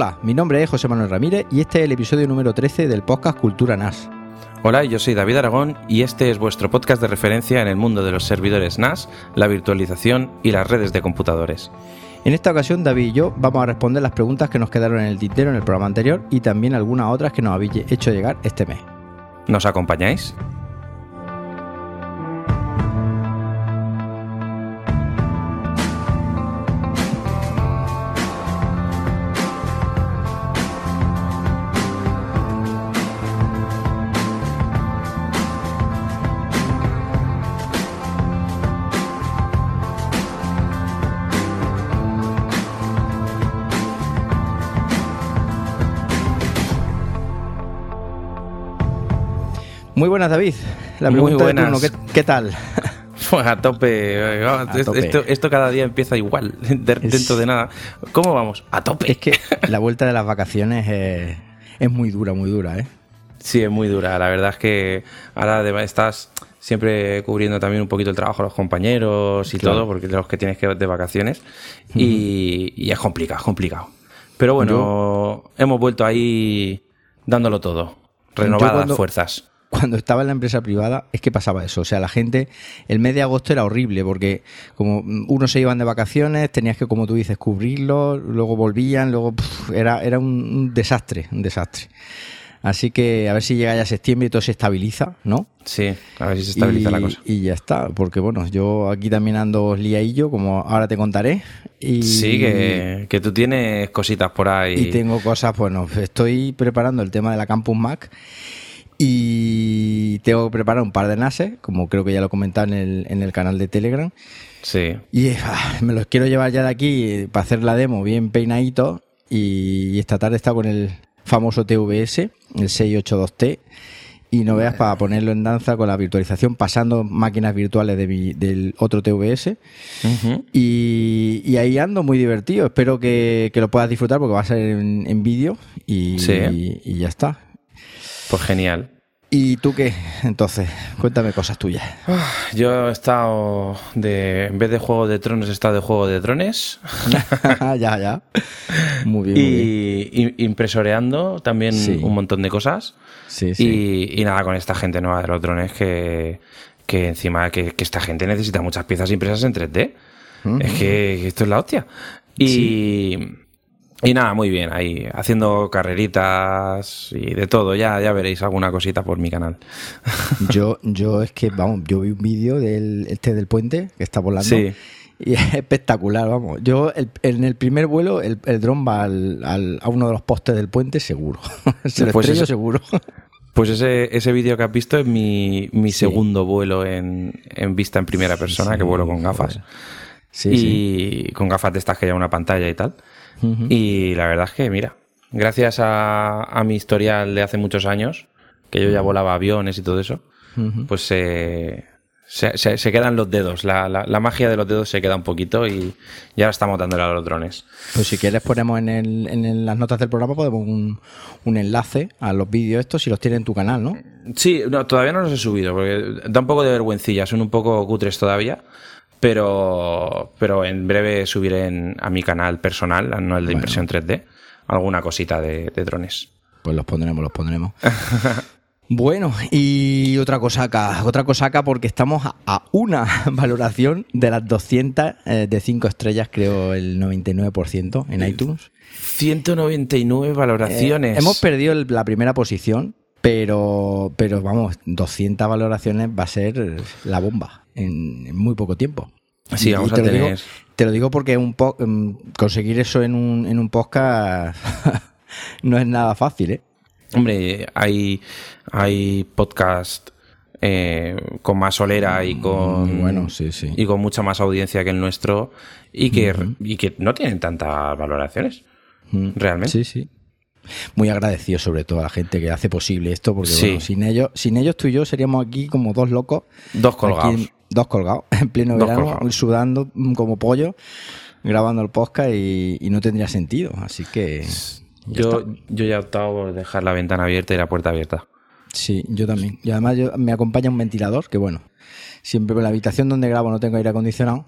Hola, mi nombre es José Manuel Ramírez y este es el episodio número 13 del podcast Cultura NAS. Hola, yo soy David Aragón y este es vuestro podcast de referencia en el mundo de los servidores NAS, la virtualización y las redes de computadores. En esta ocasión, David y yo vamos a responder las preguntas que nos quedaron en el tintero en el programa anterior y también algunas otras que nos habéis hecho llegar este mes. ¿Nos acompañáis? Muy buenas, David. La pregunta Muy buenas. De ¿qué, tal? Pues a tope. Esto, cada día empieza igual, dentro de nada. ¿Cómo vamos? A tope. Es que la vuelta de las vacaciones es, muy dura, muy dura, ¿eh? Sí, es muy dura. La verdad es que ahora estás siempre cubriendo también un poquito el trabajo de los compañeros y todo, porque de los que tienes que de vacaciones. y, es complicado, complicado. Pero bueno, hemos vuelto ahí dándolo todo. Renovadas fuerzas cuando estaba en la empresa privada es que pasaba eso. O sea, la gente, el mes de agosto era horrible porque como unos se iban de vacaciones, tenías que, como tú dices, cubrirlo, luego volvían, luego era, era un, desastre, un desastre. Así que a ver si llega ya septiembre y todo se estabiliza, ¿no? Sí, a ver si se estabiliza la cosa. Y ya está, porque bueno, yo aquí también ando liadillo, como ahora te contaré. Y, sí, que, que tú tienes cositas por ahí. Y tengo cosas, bueno, estoy preparando el tema de la Campus Mac y tengo que preparar un par de NASes, como creo que ya lo he comentado en el, en el canal de Telegram. Sí. Y ah, me los quiero llevar ya de aquí para hacer la demo bien peinadito. Y esta tarde está con el famoso TVS, el 682T. Y no veas para ponerlo en danza con la virtualización, pasando máquinas virtuales de del otro TVS. y, ahí ando muy divertido. Espero que, lo puedas disfrutar porque va a ser en, vídeo. y, y ya está. Pues genial. ¿Y tú qué? Entonces, cuéntame cosas tuyas. Yo he estado de. En vez de Juego de Tronos, he estado de Juego de Drones. ya, ya. Muy bien. Y impresoreando también un montón de cosas. Sí, sí. Y, nada, con esta gente nueva de los drones que, que encima que, esta gente necesita muchas piezas impresas en 3D. Es que, esto es la hostia. Y. Y nada, muy bien, ahí haciendo carreritas y de todo, ya, ya veréis alguna cosita por mi canal. Yo, yo es que, vamos, yo vi un vídeo del este del puente que está volando. Y es espectacular, vamos. Yo en el primer vuelo el, el dron va al, a uno de los postes del puente seguro. Se lo pues seguro. Pues ese, ese vídeo que has visto es mi, mi segundo vuelo en, en, vista en primera persona, que vuelo con gafas. Sí, y con gafas de estas que llevan una pantalla y tal. Y la verdad es que, mira, gracias a, mi historial de hace muchos años, que yo ya volaba aviones y todo eso, pues se, se, quedan los dedos. La, la, magia de los dedos se queda un poquito y ya estamos dándole a los drones. Pues si quieres ponemos en, el, en las notas del programa podemos un, un enlace a los vídeos estos si los tienes en tu canal, ¿no? Sí, no, todavía no los he subido porque da un poco de vergüencilla, son un poco cutres todavía pero, pero en breve subiré a mi canal personal, no el de impresión 3D, alguna cosita de, drones. Pues los pondremos, los pondremos. Bueno, y otra cosa acá, otra cosa acá porque estamos a, una valoración de las 200 eh, de 5 estrellas, creo el 99% en iTunes. 199 valoraciones. Eh, hemos perdido la primera posición, pero, pero vamos, 200 valoraciones va a ser la bomba en, muy poco tiempo. Sí, vamos a te tener... Lo digo, te lo digo porque un em, conseguir eso en un, en un podcast no es nada fácil, ¿eh? Hombre, hay, hay podcast eh, con más solera y con bueno, sí, sí. y con mucha más audiencia que el nuestro y que, y que no tienen tantas valoraciones. Realmente. Sí, sí muy agradecido sobre todo a la gente que hace posible esto, porque sin ellos, sin ellos tú y yo seríamos aquí como dos locos. Dos colgados. Dos colgados, en pleno verano, sudando como pollo, grabando el podcast y, no tendría sentido. Así que. Yo, yo ya he optado por dejar la ventana abierta y la puerta abierta. Sí, yo también. Y además me acompaña un ventilador, que bueno, siempre en la habitación donde grabo no tengo aire acondicionado,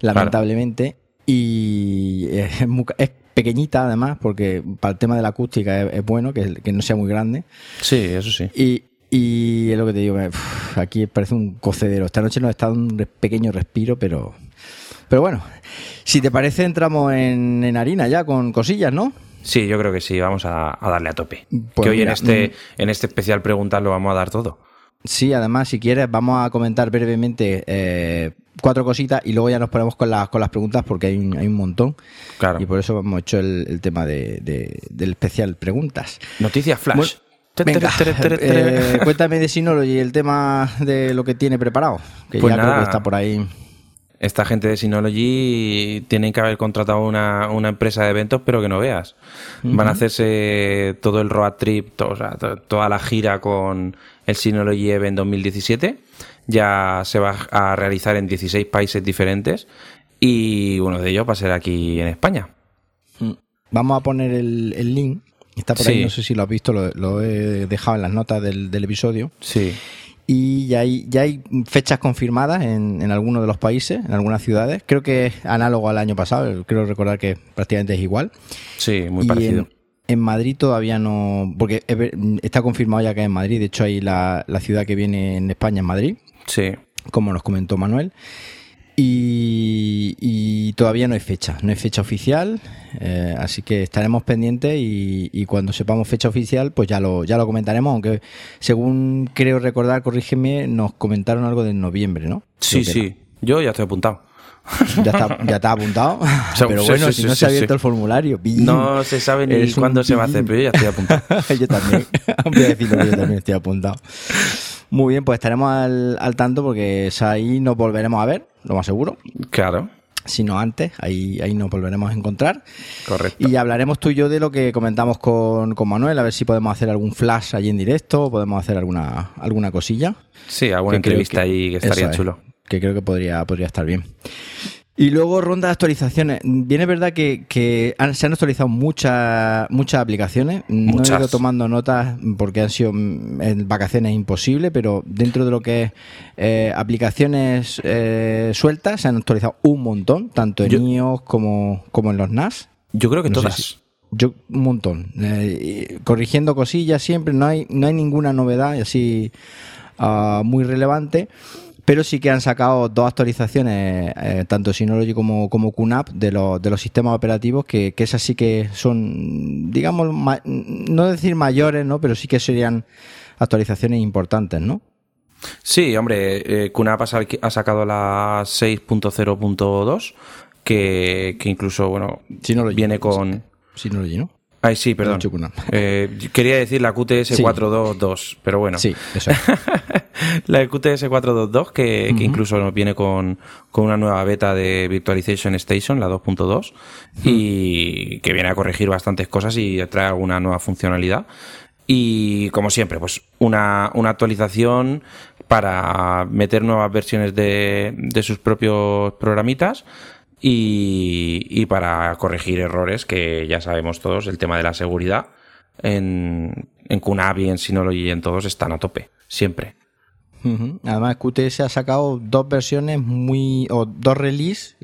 lamentablemente. Y es, pequeñita además, porque para el tema de la acústica es, bueno que, que, no sea muy grande. Sí, eso sí. Y, y es lo que te digo, aquí parece un cocedero. Esta noche nos está dando un pequeño respiro, pero, pero bueno, si te parece entramos en, en harina ya con cosillas, ¿no? Sí, yo creo que sí, vamos a, darle a tope. Pues que hoy en, este, mm. en este especial preguntas lo vamos a dar todo. Sí, además, si quieres, vamos a comentar brevemente eh, cuatro cositas y luego ya nos ponemos con las, con las preguntas porque hay un, hay un montón. Claro. Y por eso hemos hecho el, tema de, del especial preguntas. Noticias flash. Eh, cuéntame de Synology el tema de lo que tiene preparado, que pues ya creo que está por ahí esta gente de Synology tienen que haber contratado una, empresa de eventos, pero que no veas. Van a hacerse todo el road trip, toda la gira con el Synology Event 2017. Ya se va a realizar en 16 países diferentes y uno de ellos va a ser aquí en España. Mm. Vamos a poner el, link. Está por ahí, no sé si lo has visto, lo, he dejado en las notas del, del episodio. Sí y ya hay, ya hay fechas confirmadas en, en algunos de los países, en algunas ciudades. Creo que es análogo al año pasado, creo recordar que prácticamente es igual. Sí, muy parecido. En, Madrid todavía no, porque está confirmado ya que es en Madrid, de hecho hay la, la ciudad que viene en España en Madrid. Sí. Como nos comentó Manuel. Y, todavía no hay fecha, no hay fecha oficial, eh, así que estaremos pendientes y, cuando sepamos fecha oficial, pues ya lo, ya lo comentaremos, aunque según creo recordar, corrígeme, nos comentaron algo de noviembre, ¿no? Sí, sí, yo ya estoy apuntado. Ya está, ya está apuntado. pero bueno, si no se ha abierto el formulario. No se sabe ni cuándo se va a hacer, pero yo ya estoy apuntado. yo también. Voy a decirlo, yo también estoy apuntado. Muy bien, pues estaremos al, al tanto porque ahí nos volveremos a ver, lo más seguro. Claro. Si no antes, ahí, ahí nos volveremos a encontrar. Correcto. Y hablaremos tú y yo de lo que comentamos con, con Manuel, a ver si podemos hacer algún flash allí en directo, podemos hacer alguna, alguna cosilla. Sí, alguna entrevista ahí que estaría chulo. que creo que podría, podría estar bien. Y luego ronda de actualizaciones. Bien es verdad que, se han actualizado muchas muchas aplicaciones. No he ido tomando notas porque han sido en vacaciones imposible, pero dentro de lo que es eh, aplicaciones eh, sueltas se han actualizado un montón, tanto en iOS como, como en los NAS. Yo creo que todas. yo un montón. Eh, corrigiendo cosillas siempre, no hay, no hay ninguna novedad así ah, muy relevante pero sí que han sacado dos actualizaciones, eh, tanto Synology como, como QNAP, de, los, de los sistemas operativos, que, que esas sí que son, digamos, no decir mayores, ¿no? pero sí que serían actualizaciones importantes, ¿no? Sí, hombre, eh, QNAP ha sacado la 6.0.2, que, que incluso, bueno, viene con... Synology, ¿no? Ay, sí, perdón. Eh, quería decir la QTS 422, pero bueno. Sí, eso es. la QTS 422, que, que incluso nos viene con, con, una nueva beta de Virtualization Station, la 2.2, y que viene a corregir bastantes cosas y trae alguna nueva funcionalidad. Y como siempre, pues una, una actualización para meter nuevas versiones de, de sus propios programitas y, para corregir errores que ya sabemos todos, el tema de la seguridad en, en y en Synology y en todos están a tope, siempre. Además, QTS ha sacado dos versiones muy. o dos releases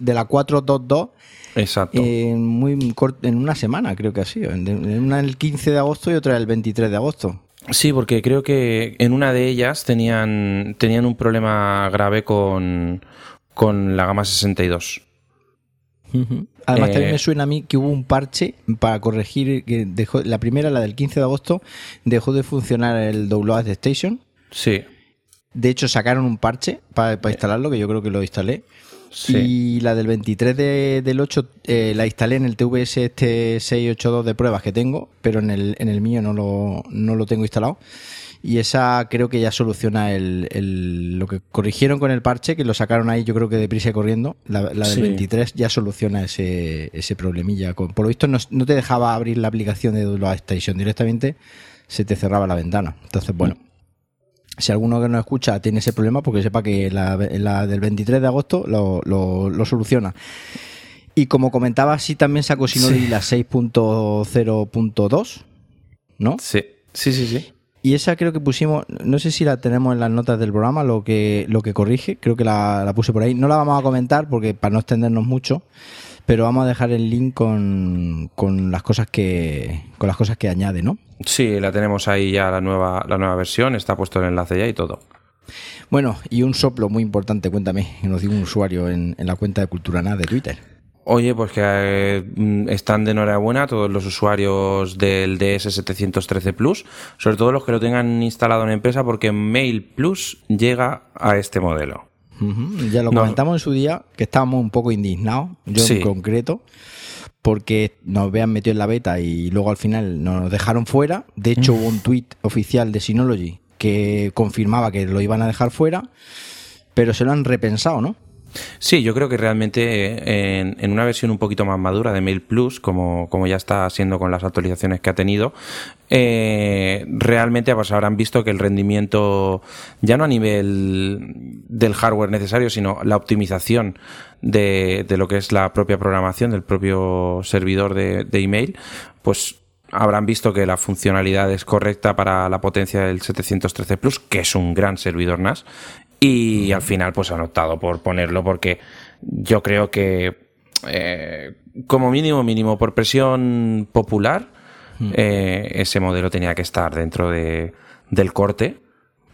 de la 4.2.2. Exacto. En, muy en una semana, creo que ha sido. Una el 15 de agosto y otra el 23 de agosto. Sí, porque creo que en una de ellas tenían, tenían un problema grave con, con la gama 62. Además, también me eh, suena a mí que hubo un parche para corregir. que dejó, La primera, la del 15 de agosto, dejó de funcionar el Download Station. Sí. De hecho, sacaron un parche para, instalarlo, que yo creo que lo instalé. Y la del 23 del 8 eh, la instalé en el TVS este 682 de pruebas que tengo, pero en el, en el mío no lo, no lo tengo instalado. Y esa creo que ya soluciona el, lo que corrigieron con el parche, que lo sacaron ahí yo creo que deprisa y corriendo. La, del 23 ya soluciona ese, ese problemilla. Por lo visto no, te dejaba abrir la aplicación de la Station directamente, se te cerraba la ventana. Entonces, bueno. Si alguno que nos escucha tiene ese problema, porque sepa que la, del 23 de agosto lo, lo, soluciona. Y como comentaba, sí también sacó Synology la 6.0.2, ¿no? Sí, sí, sí, sí. Y esa creo que pusimos, no sé si la tenemos en las notas del programa, lo que, lo que corrige, creo que la, puse por ahí. No la vamos a comentar porque para no extendernos mucho, pero vamos a dejar el link con, con las cosas que con las cosas que añade, ¿no? Sí, la tenemos ahí ya la nueva la nueva versión, está puesto el enlace ya y todo. Bueno, y un soplo muy importante, cuéntame, nos dio un usuario en, en la cuenta de Cultura Nada de Twitter. Oye, pues que eh, están de enhorabuena todos los usuarios del DS713 Plus, sobre todo los que lo tengan instalado en empresa, porque Mail Plus llega a este modelo. Ya lo comentamos en su día, que estábamos un poco indignados, yo en concreto, porque nos habían metido en la beta y luego al final nos dejaron fuera. De hecho, hubo un tweet oficial de Synology que confirmaba que lo iban a dejar fuera, pero se lo han repensado, ¿no? Sí, yo creo que realmente en, una versión un poquito más madura de Mail Plus, como, como ya está siendo con las actualizaciones que ha tenido, eh, realmente pues, habrán visto que el rendimiento, ya no a nivel del hardware necesario, sino la optimización de, de lo que es la propia programación del propio servidor de, de email, pues habrán visto que la funcionalidad es correcta para la potencia del 713 Plus, que es un gran servidor NAS, y al final pues han optado por ponerlo porque yo creo que eh, como mínimo, mínimo por presión popular, eh, ese modelo tenía que estar dentro de, del corte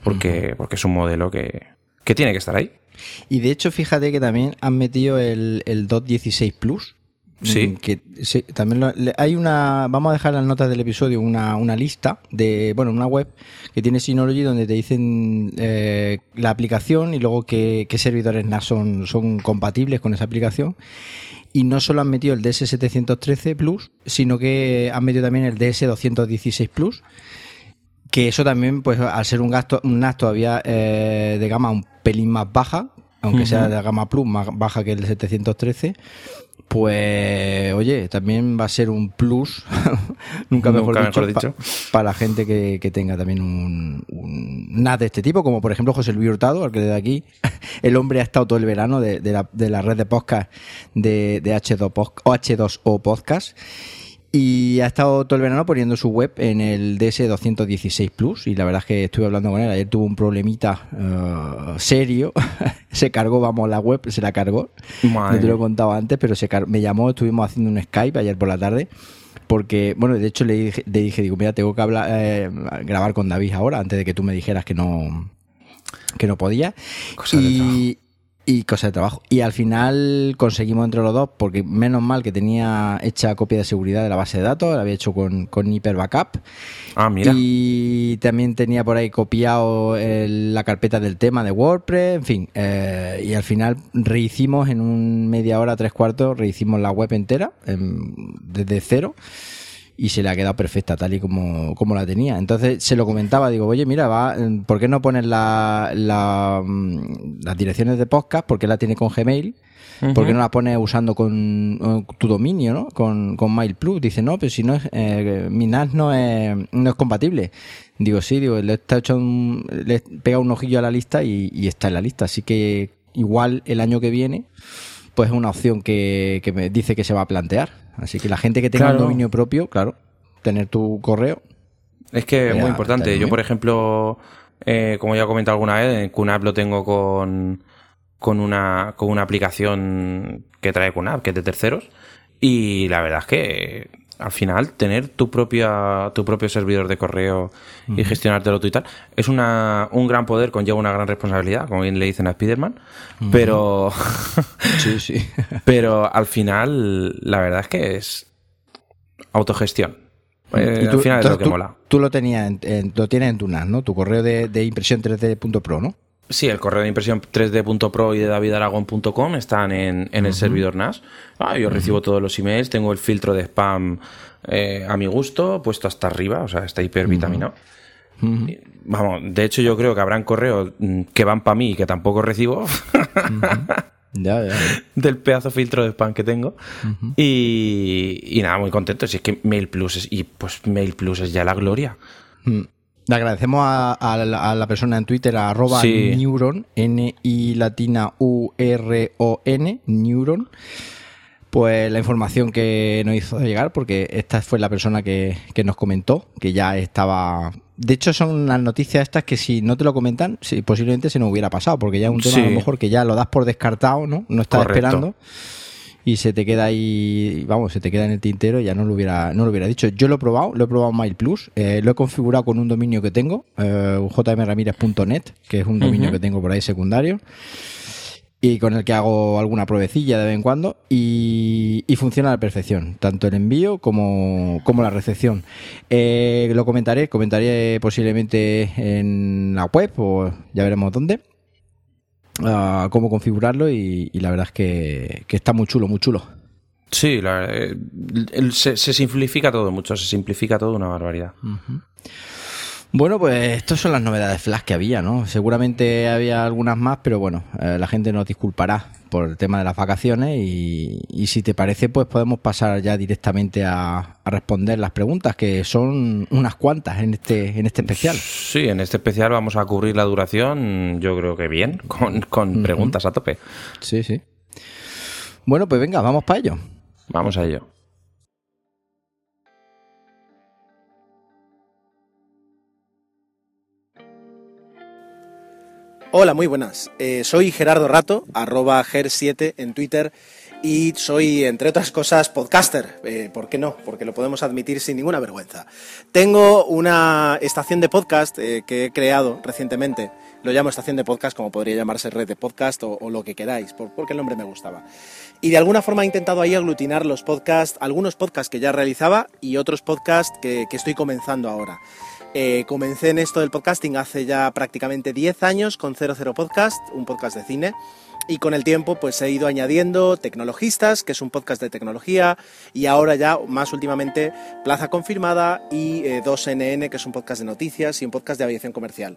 porque, porque es un modelo que, que tiene que estar ahí. Y de hecho, fíjate que también han metido el, el DOT 16 Plus, Sí. Mm, que también hay una, vamos a dejar en las notas del episodio una, una lista de, bueno, una web que tiene Synology donde te dicen eh, la aplicación y luego qué, servidores NAS son, son compatibles con esa aplicación. Y no solo han metido el DS713 Plus, sino que han metido también el DS216 Plus. Que eso también, pues al ser un gasto, un NAS todavía eh, de gama un pelín más baja, aunque sea de gama Plus más baja que el 713, pues, oye, también va a ser un plus, nunca mejor, dicho, para la gente que, tenga también un, NAS de este tipo, como por ejemplo José Luis Hurtado, al que desde aquí, el hombre ha estado todo el verano de, la, de la, red de podcast de, de H2 H2O Podcast y ha estado todo el verano poniendo su web en el DS216 Plus. Y la verdad es que estuve hablando con él. Ayer tuvo un problemita uh, serio. se cargó, vamos, la web se la cargó. No te lo he contado antes, pero se me llamó. Estuvimos haciendo un Skype ayer por la tarde. Porque, bueno, de hecho le dije, le dije digo, mira, tengo que hablar, eh, grabar con David ahora, antes de que tú me dijeras que no, que no podía. y, y cosas de trabajo. Y al final conseguimos entre los dos, porque menos mal que tenía hecha copia de seguridad de la base de datos, la había hecho con, con Hyper Backup. Ah, mira. Y también tenía por ahí copiado la carpeta del tema de WordPress, en fin. Eh, y al final rehicimos en un media hora, tres cuartos, rehicimos la web entera desde cero y se le ha quedado perfecta tal y como, como la tenía. Entonces se lo comentaba, digo, oye, mira, va, ¿por qué no pones la, la, mm, las direcciones de podcast? Porque la tiene con Gmail. ¿Por qué no la pones usando con eh, tu dominio, ¿no? Con, con MailPlus. Dice, no, pero si no es, eh, mi NAS no es, no es compatible. Digo, sí, digo, le he hecho un, le he pegado un ojillo a la lista y, y está en la lista. Así que igual el año que viene, pues es una opción que, que me dice que se va a plantear. Así que la gente que tenga un dominio propio, claro, tener tu correo. Es que es muy importante. Yo, por ejemplo, eh, como ya he comentado alguna vez, en QNAP lo tengo con, con, una, con una aplicación que trae QNAP, que es de terceros. Y la verdad es que al final tener tu propia tu propio servidor de correo y gestionártelo tú y tal es una, un gran poder conlleva una gran responsabilidad como bien le dicen a Spiderman pero sí sí. pero al final la verdad es que es autogestión. Eh, al final es lo que mola. tú lo tenías en, lo tienes en tu NAS no tu correo de, de impresión 3D.pro no Sí, el correo de impresión 3D.pro y de davidaragon.com están en, en el servidor NAS. Ah, yo recibo todos los emails, tengo el filtro de spam eh, a mi gusto, puesto hasta arriba, o sea, está hipervitaminado. Vamos, de hecho yo creo que habrán correos mm, que van para mí y que tampoco recibo. ya, ya, Del pedazo filtro de spam que tengo. y, y, nada, muy contento. Si es que Mail Plus es, y pues Mail Plus es ya la gloria. Le agradecemos a, la, persona en Twitter, a arroba Neuron, N-I latina U-R-O-N, Neuron, pues la información que nos hizo llegar, porque esta fue la persona que, nos comentó, que ya estaba... De hecho, son las noticias estas que si no te lo comentan, posiblemente se nos hubiera pasado, porque ya es un tema a lo mejor que ya lo das por descartado, ¿no? No estás esperando y se te queda ahí, vamos, se te queda en el tintero, ya no lo hubiera, no lo hubiera dicho. Yo lo he probado, lo he probado Mail Plus, eh, lo he configurado con un dominio que tengo, eh, jmramirez.net, que es un dominio que tengo por ahí secundario y con el que hago alguna pruebecilla de vez en cuando y, funciona a la perfección, tanto el envío como, como la recepción. Eh, lo comentaré, comentaré posiblemente en la web o ya veremos dónde, uh, cómo configurarlo y, la verdad es que, está muy chulo, muy chulo. Sí, eh, se, simplifica todo mucho, se simplifica todo una barbaridad. Bueno, pues estas son las novedades Flash que había, ¿no? Seguramente había algunas más, pero bueno, eh, la gente nos disculpará por el tema de las vacaciones y, si te parece, pues podemos pasar ya directamente a, responder las preguntas, que son unas cuantas en este, en este especial. Sí, en este especial vamos a cubrir la duración, yo creo que bien, con, preguntas a tope. Sí, sí. Bueno, pues venga, vamos para ello. Vamos a ello. Hola, muy buenas. Eh, soy Gerardo Rato, arroba ger7 en Twitter y soy, entre otras cosas, podcaster. Eh, ¿Por qué no? Porque lo podemos admitir sin ninguna vergüenza. Tengo una estación de podcast eh, que he creado recientemente. Lo llamo estación de podcast, como podría llamarse red de podcast o, lo que queráis, porque el nombre me gustaba. Y de alguna forma he intentado ahí aglutinar los podcasts, algunos podcasts que ya realizaba y otros podcasts que estoy comenzando ahora. Eh, comencé en esto del podcasting hace ya prácticamente 10 años con 00 Podcast, un podcast de cine. Y con el tiempo pues he ido añadiendo Tecnologistas, que es un podcast de tecnología, y ahora ya más últimamente Plaza Confirmada y 2NN, eh, que es un podcast de noticias y un podcast de aviación comercial.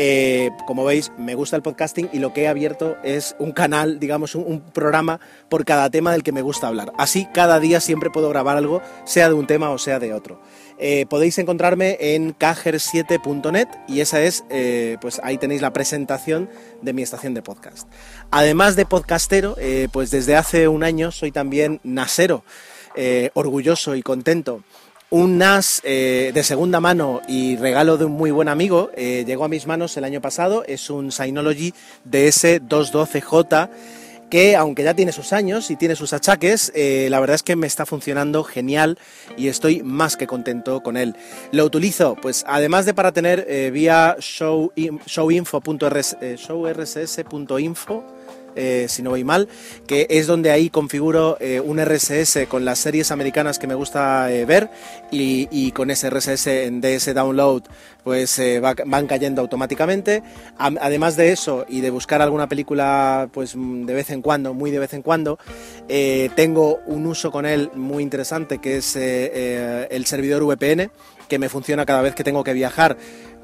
Eh, como veis, me gusta el podcasting y lo que he abierto es un canal, digamos, un, programa por cada tema del que me gusta hablar. Así, cada día siempre puedo grabar algo, sea de un tema o sea de otro. Eh, podéis encontrarme en cajer7.net y esa es, eh, pues ahí tenéis la presentación de mi estación de podcast. Además de podcastero, eh, pues desde hace un año soy también nasero, orgulloso y contento. Un NAS de segunda mano y regalo de un muy buen amigo llegó a mis manos el año pasado. Es un Synology DS212J que aunque ya tiene sus años y tiene sus achaques, eh, la verdad es que me está funcionando genial y estoy más que contento con él. Lo utilizo, pues además de para tener eh, vía show, eh, si no voy mal, que es donde ahí configuro eh, un RSS con las series americanas que me gusta eh, ver y, con ese RSS en DS Download pues van cayendo automáticamente. además de eso y de buscar alguna película pues de vez en cuando, muy de vez en cuando, tengo un uso con él muy interesante que es el servidor VPN que me funciona cada vez que tengo que viajar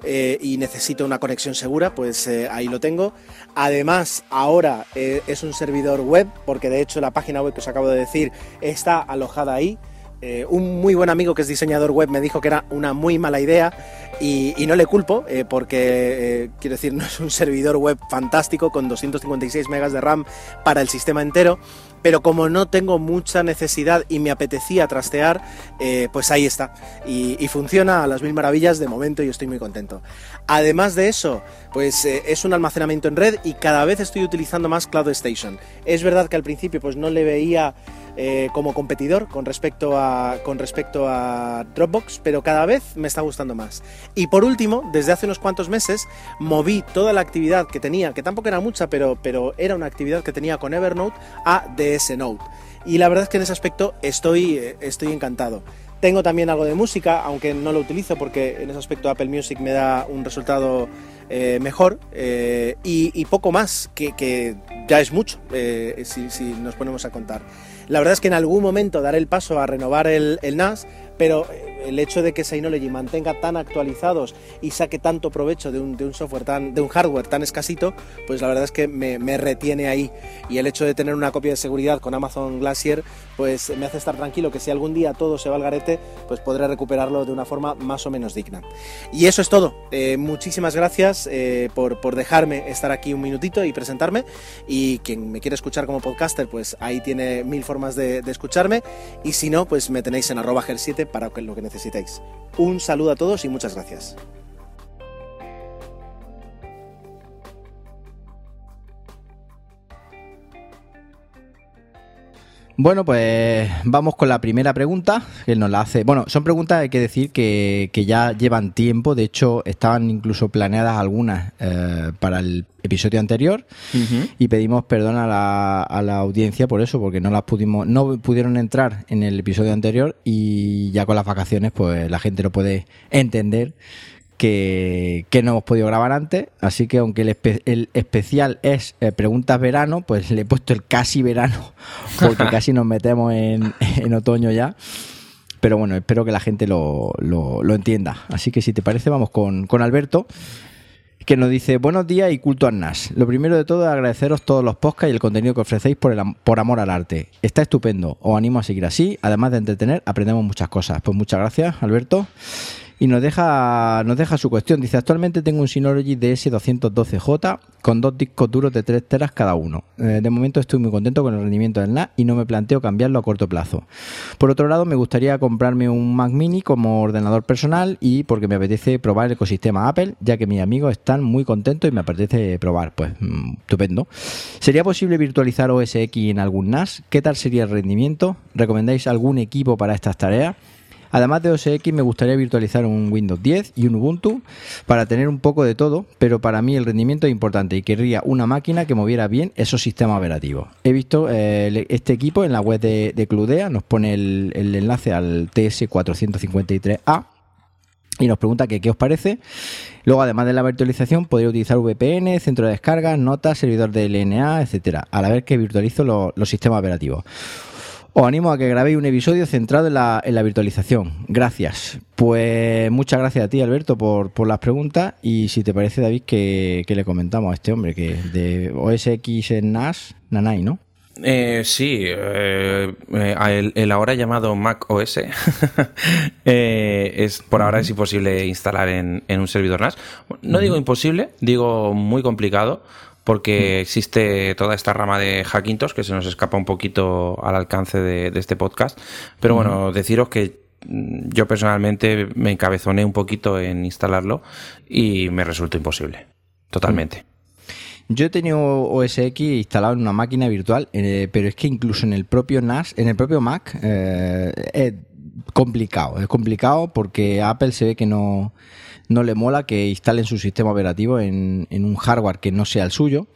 eh, y necesito una conexión segura, pues eh, ahí lo tengo. Además, ahora eh, es un servidor web, porque de hecho la página web que os acabo de decir está alojada ahí. un muy buen amigo que es diseñador web me dijo que era una muy mala idea y, no le culpo porque, quiero decir, no es un servidor web fantástico con 256 megas de RAM para el sistema entero, pero como no tengo mucha necesidad y me apetecía trastear, eh, pues ahí está. Y, funciona a las mil maravillas de momento y estoy muy contento. Además de eso, pues eh, es un almacenamiento en red y cada vez estoy utilizando más Cloud Station. Es verdad que al principio pues no le veía eh, como competidor con respecto, a, con respecto a Dropbox, pero cada vez me está gustando más. Y por último, desde hace unos cuantos meses, moví toda la actividad que tenía, que tampoco era mucha, pero, pero era una actividad que tenía con Evernote, a DS Note. Y la verdad es que en ese aspecto estoy, eh, estoy encantado. Tengo también algo de música, aunque no lo utilizo porque en ese aspecto Apple Music me da un resultado eh, mejor y, poco más, que, ya es mucho si, si, nos ponemos a contar. La verdad es que en algún momento daré el paso a renovar el, el NAS, pero el hecho de que Synology mantenga tan actualizados y saque tanto provecho de un, software tan, de un hardware tan escasito, pues la verdad es que me, retiene ahí. Y el hecho de tener una copia de seguridad con Amazon Glacier, pues me hace estar tranquilo que si algún día todo se va al garete, pues podré recuperarlo de una forma más o menos digna. Y eso es todo. Eh, muchísimas gracias eh, por, por dejarme estar aquí un minutito y presentarme. Y quien me quiere escuchar como podcaster, pues ahí tiene mil formas de, escucharme. Y si no, pues me tenéis en arroba ger7 para lo que necesitéis. Un saludo a todos y muchas gracias. Bueno, pues vamos con la primera pregunta que nos la hace. Bueno, son preguntas, hay que decir, que, ya llevan tiempo. De hecho, estaban incluso planeadas algunas eh, para el episodio anterior. Y pedimos perdón a la, a la, audiencia por eso, porque no las pudimos, no pudieron entrar en el episodio anterior. Y ya con las vacaciones, pues la gente no puede entender que, no hemos podido grabar antes, así que aunque el, especial es eh, preguntas verano, pues le he puesto el casi verano, porque casi nos metemos en, otoño ya. Pero bueno, espero que la gente lo, entienda. Así que si te parece, vamos con, Alberto, que nos dice, buenos días y culto al NAS. Lo primero de todo es agradeceros todos los podcasts y el contenido que ofrecéis por, el, por amor al arte. Está estupendo, os animo a seguir así. Además de entretener, aprendemos muchas cosas. Pues muchas gracias, Alberto y nos deja, nos deja su cuestión. Dice, actualmente tengo un Synology DS212J con dos discos duros de 3 teras cada uno. Eh, de momento estoy muy contento con el rendimiento del NAS y no me planteo cambiarlo a corto plazo. Por otro lado, me gustaría comprarme un Mac mini como ordenador personal y porque me apetece probar el ecosistema Apple, ya que mis amigos están muy contentos y me apetece probar. Pues mm, estupendo. ¿Sería posible virtualizar OS X en algún NAS? ¿Qué tal sería el rendimiento? ¿Recomendáis algún equipo para estas tareas? Además de OS X me gustaría virtualizar un Windows 10 y un Ubuntu para tener un poco de todo, pero para mí el rendimiento es importante y querría una máquina que moviera bien esos sistemas operativos. He visto eh, este equipo en la web de, Cludea, nos pone el, enlace al TS453A y nos pregunta qué os parece. Luego, además de la virtualización, podría utilizar VPN, centro de descargas, notas, servidor de LNA, etcétera, a la vez que virtualizo los sistemas operativos. Os animo a que grabéis un episodio centrado en la, en la virtualización. Gracias. Pues muchas gracias a ti, Alberto, por, las preguntas. Y si te parece, David, que, le comentamos a este hombre que de OS X en NAS, Nanai, ¿no? Eh, sí, eh, eh, el, ahora llamado Mac OS es por ahora es imposible instalar en un servidor NAS. No digo imposible, digo muy complicado porque existe toda esta rama de Hackintosh que se nos escapa un poquito al alcance de, este podcast. Pero bueno, deciros que mm, yo personalmente me encabezoné un poquito en instalarlo y me resultó imposible. Totalmente. Yo he tenido OS X instalado en una máquina virtual, eh, pero es que incluso en el propio NAS, en el propio Mac, eh, es complicado. Es complicado porque Apple se ve que no no le mola que instalen su sistema operativo en, un hardware que no sea el suyo.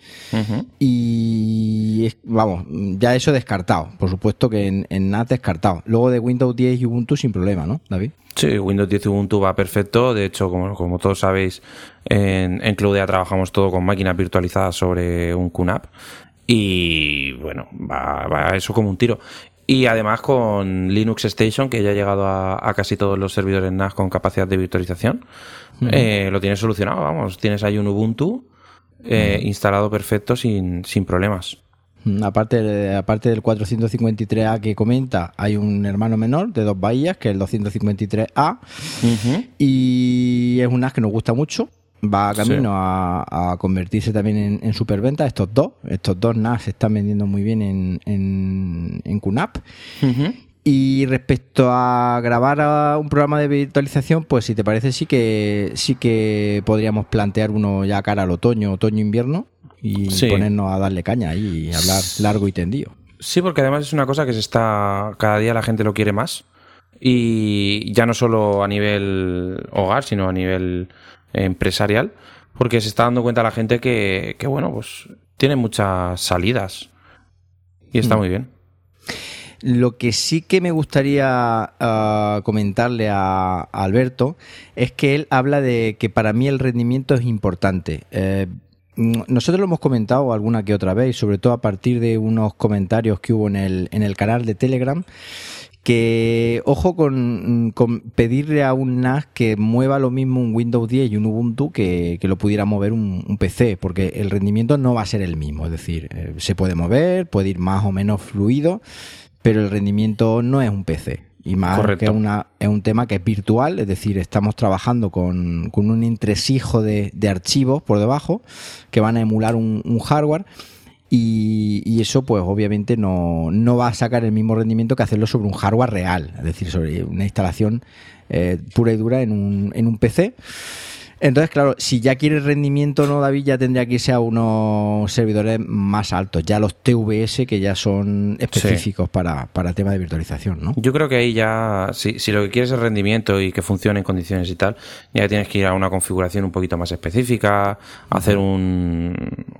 Y vamos, ya eso descartado. Por supuesto que en, en NAS descartado. Luego de Windows 10 y Ubuntu sin problema, ¿no, David? Sí, Windows 10 y Ubuntu va perfecto. De hecho, como, como todos sabéis, en, en Cloudea trabajamos todo con máquinas virtualizadas sobre un QNAP. Y bueno, va, va eso como un tiro. Y además con Linux Station, que ya ha llegado a, casi todos los servidores NAS con capacidad de virtualización, eh, lo tienes solucionado, vamos. Tienes ahí un Ubuntu eh, instalado perfecto sin, sin problemas. Aparte, aparte del 453A que comenta, hay un hermano menor de dos bahías, que es el 253A, y es un NAS que nos gusta mucho va a camino a, convertirse también en, superventa. Estos dos, estos dos NAS se están vendiendo muy bien en, en, en QNAP. Y respecto a grabar un programa de virtualización, pues si te parece sí que sí que podríamos plantear uno ya cara al otoño, otoño-invierno y ponernos a darle caña y hablar largo y tendido. Sí, porque además es una cosa que se está cada día la gente lo quiere más y ya no solo a nivel hogar, sino a nivel empresarial, porque se está dando cuenta la gente que, bueno, pues tiene muchas salidas y está mm. muy bien. Lo que sí que me gustaría ah, comentarle a, Alberto es que él habla de que para mí el rendimiento es importante. Eh, nosotros lo hemos comentado alguna que otra vez, sobre todo a partir de unos comentarios que hubo en el, en el canal de Telegram que ojo con, pedirle a un NAS que mueva lo mismo un Windows 10 y un Ubuntu que, lo pudiera mover un, PC, porque el rendimiento no va a ser el mismo. Es decir, eh, se puede mover, puede ir más o menos fluido, pero el rendimiento no es un PC. Y más que una, es un tema que es virtual, es decir, estamos trabajando con, un entresijo de, archivos por debajo que van a emular un, un hardware y, eso, pues obviamente no, va a sacar el mismo rendimiento que hacerlo sobre un hardware real, es decir, sobre una instalación eh, pura y dura en un, en un PC. Entonces, claro, si ya quieres rendimiento, no, David, ya tendría que irse a unos servidores más altos, ya los TVS que ya son específicos para, para tema de virtualización, ¿no? Yo creo que ahí ya, si, si, lo que quieres es rendimiento y que funcione en condiciones y tal, ya tienes que ir a una configuración un poquito más específica, hacer un,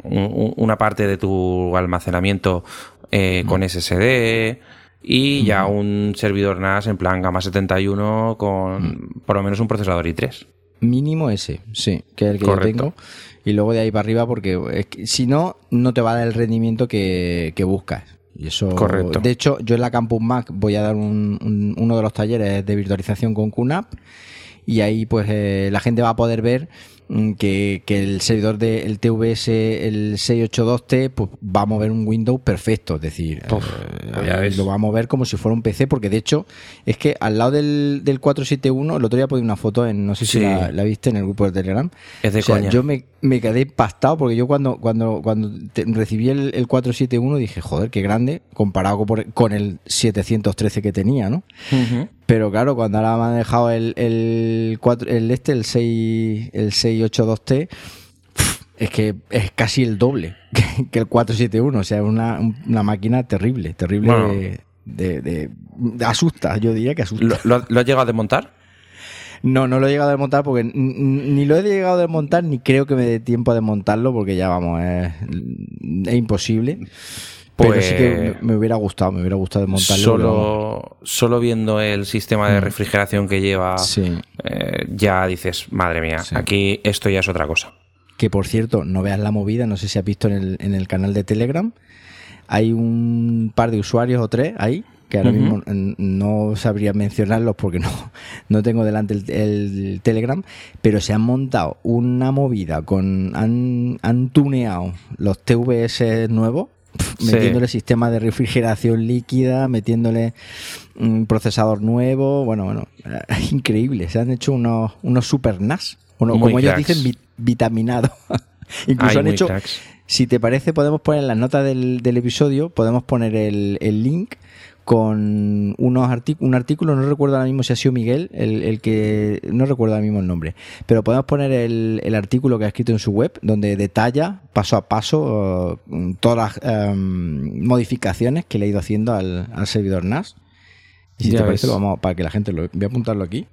una parte de tu almacenamiento eh, con SSD y ya un servidor NAS en plan gama 71 con por lo menos un procesador i3. Mínimo ese, sí, que es el que yo tengo. Y luego de ahí para arriba, porque si no, no te va a dar el rendimiento que, buscas. Y eso, Correcto. De hecho, yo en la Campus Mac voy a dar uno de los talleres de virtualización con QNAP y ahí pues eh, la gente va a poder ver Mm, que, el servidor del TVS, el 682T, pues va a mover un Windows perfecto. Es decir, eh, lo va a mover como si fuera un PC, porque de hecho es que al lado del, del 471, el otro día puse una foto, en, no sé si la, viste en el grupo de Telegram. Es de coña. Yo me, me, quedé impactado porque yo cuando, cuando, cuando recibí el, 471 dije, joder, qué grande comparado con, el 713 que tenía, ¿no? Pero claro, cuando ahora me han dejado el, el, 4, el este, el 6, el 682T, es que es casi el doble que, el 471. O sea, es una, una máquina terrible, terrible de, de, asusta, yo diría que asusta. ¿Lo, has llegado a desmontar? No, no lo he llegado a desmontar porque ni lo he llegado a desmontar ni creo que me dé tiempo a desmontarlo porque ya vamos, es, es imposible. Pero sí que pues me hubiera gustado, me hubiera gustado desmontarlo. Solo, solo viendo el sistema de mm. refrigeración que lleva, eh, ya dices, madre mía, aquí esto ya es otra cosa. Que por cierto, no veas la movida, no sé si has visto en el, en el canal de Telegram, hay un par de usuarios o tres ahí que ahora mismo no sabría mencionarlos porque no, no tengo delante el, Telegram, pero se han montado una movida con han, han tuneado los TVS nuevos metiéndole sistema de refrigeración líquida, metiéndole un procesador nuevo, bueno, bueno, es increíble, se han hecho unos, unos super NAS, como ellos dicen, vitaminado. Incluso han hecho, si te parece, podemos poner en las notas del, del episodio, podemos poner el, el link con unos un artículo, no recuerdo ahora mismo si ha sido Miguel, el, que no recuerdo ahora mismo el nombre, pero podemos poner el, artículo que ha escrito en su web, donde detalla paso a paso uh, todas las um, modificaciones que le ha ido haciendo al, servidor NAS. Y si te parece, vamos para que la gente lo voy a apuntarlo aquí.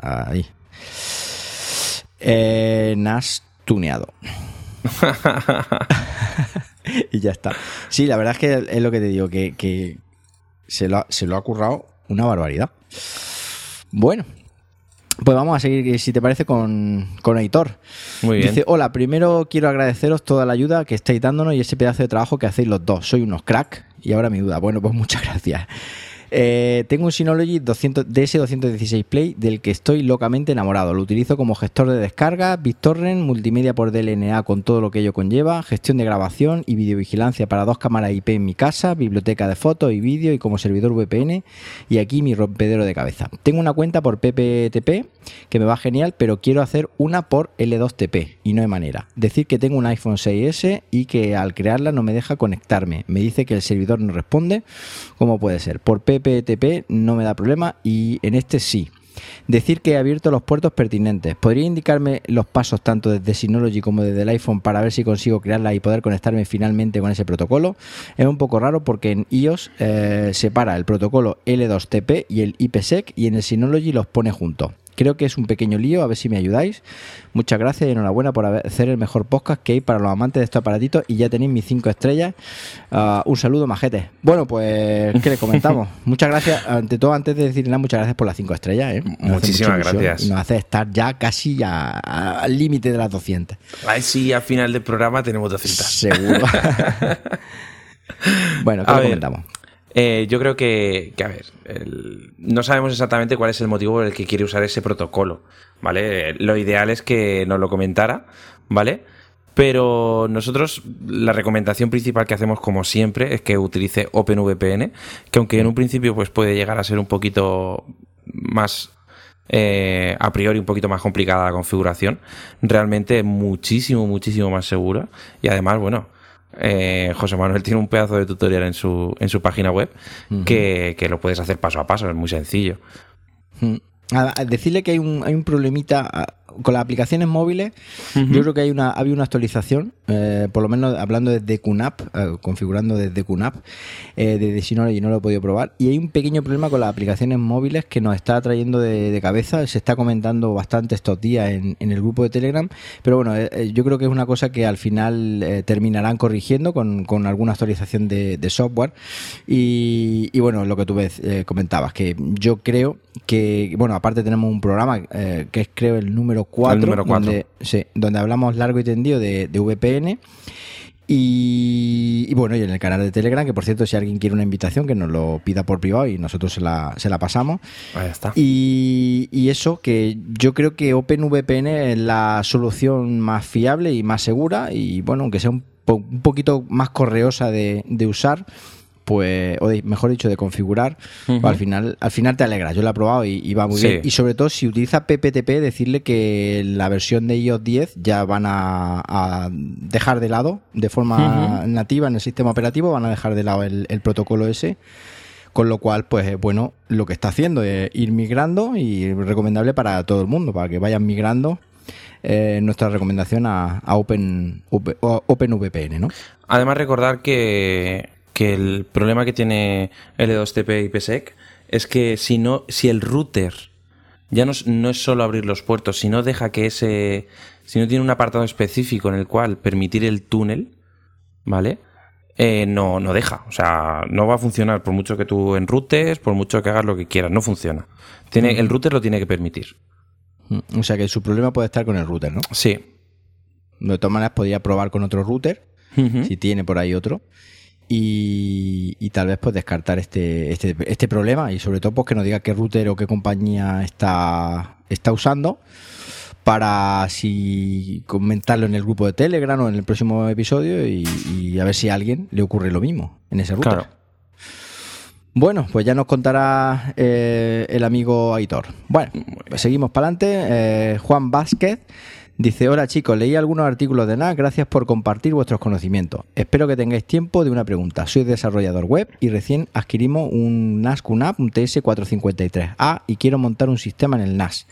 Ahí. Eh, NAS tuneado. y ya está. Sí, la verdad es que es lo que te digo, que, se, lo, ha currado una barbaridad. Bueno, pues vamos a seguir, si te parece, con, con Aitor. Muy bien. Dice, hola, primero quiero agradeceros toda la ayuda que estáis dándonos y ese pedazo de trabajo que hacéis los dos. Soy unos crack y ahora mi duda. Bueno, pues muchas gracias. Eh, tengo un Synology 200, DS216 Play del que estoy locamente enamorado. Lo utilizo como gestor de descarga, BitTorrent, multimedia por DLNA con todo lo que ello conlleva, gestión de grabación y videovigilancia para dos cámaras IP en mi casa, biblioteca de fotos y vídeo y como servidor VPN y aquí mi rompedero de cabeza. Tengo una cuenta por PPTP que me va genial, pero quiero hacer una por L2TP y no hay manera. Decir que tengo un iPhone 6S y que al crearla no me deja conectarme. Me dice que el servidor no responde. ¿Cómo puede ser? Por no me da problema y en este sí. Decir que he abierto los puertos pertinentes. ¿Podría indicarme los pasos tanto desde Synology como desde el iPhone para ver si consigo crearla y poder conectarme finalmente con ese protocolo? Es un poco raro porque en iOS eh, separa el protocolo L2TP y el IPsec y en el Synology los pone juntos. Creo que es un pequeño lío, a ver si me ayudáis. Muchas gracias y enhorabuena por hacer el mejor podcast que hay para los amantes de estos aparatitos y ya tenéis mis cinco estrellas. Ah, un saludo, majete. Bueno, pues, ¿qué le comentamos? muchas gracias, ante todo, antes de decir nada, muchas gracias por las cinco estrellas. ¿eh? Muchísimas gracias. nos hace estar ya casi al límite de las 200. Ay, sí, al final del programa tenemos 200. Seguro. bueno, ¿qué le comentamos? Eh, yo creo que, a ver, no sabemos exactamente cuál es el motivo por el que quiere usar ese protocolo, ¿vale? Lo ideal es que nos lo comentara, ¿vale? Pero nosotros, la recomendación principal que hacemos, como siempre, es que utilice OpenVPN, que aunque en un principio pues puede llegar a ser un poquito más eh, a priori un poquito más complicada la configuración, realmente es muchísimo, muchísimo más segura. Y además, bueno, eh, José Manuel tiene un pedazo de tutorial en su, en su página web que, lo puedes hacer paso a paso, es muy sencillo. decirle que hay un, hay un problemita con las aplicaciones móviles, yo creo que hay una, había una actualización, eh, por lo menos hablando desde QNAP, eh, configurando desde QNAP, eh, desde Synology y no lo he podido probar. Y hay un pequeño problema con las aplicaciones móviles que nos está trayendo de, cabeza. Se está comentando bastante estos días en, el grupo de Telegram. Pero bueno, eh, yo creo que es una cosa que al final terminarán corrigiendo con, con, alguna actualización de, software. Y, bueno, lo que tú ves, comentabas, que yo creo que, bueno, aparte tenemos un programa que es creo el número 4, Donde, donde hablamos largo y tendido de, VPN. Y, bueno, y en el canal de Telegram, que por cierto, si alguien quiere una invitación, que nos lo pida por privado y nosotros se la, se la pasamos. Ahí está. Y, y, eso, que yo creo que OpenVPN es la solución más fiable y más segura. Y bueno, aunque sea un, un poquito más correosa de, de usar, pues, o mejor dicho, de configurar, pues al final al final te alegra. Yo lo he probado y, va muy bien. Y sobre todo, si utiliza PPTP, decirle que la versión de iOS 10 ya van a, dejar de lado, de forma nativa en el sistema operativo, van a dejar de lado el, protocolo ese. Con lo cual, pues bueno, lo que está haciendo es ir migrando y recomendable para todo el mundo, para que vayan migrando eh, nuestra recomendación a, Open, OpenVPN, ¿no? Además, recordar que que el problema que tiene L2TP y PSEC es que si no, si el router ya no, es solo abrir los puertos, si no deja que ese, si no tiene un apartado específico en el cual permitir el túnel, ¿vale? Eh, no, no deja, o sea, no va a funcionar por mucho que tú enrutes, por mucho que hagas lo que quieras, no funciona. Tiene, mm. el router lo tiene que permitir. Mm, o sea que su problema puede estar con el router, ¿no? Sí. De todas maneras, podría probar con otro router, si tiene por ahí otro y, tal vez pues descartar este, este, este, problema y sobre todo pues que nos diga qué router o qué compañía está, está usando para si comentarlo en el grupo de Telegram o en el próximo episodio y, a ver si a alguien le ocurre lo mismo en ese router. Bueno, pues ya nos contará eh, el amigo Aitor. Bueno, pues seguimos para adelante. Eh, Juan Vázquez Dice, hola chicos, leí algunos artículos de NAS, gracias por compartir vuestros conocimientos. Espero que tengáis tiempo de una pregunta. Soy desarrollador web y recién adquirimos un NAS QNAP, un TS453A y quiero montar un sistema en el NAS.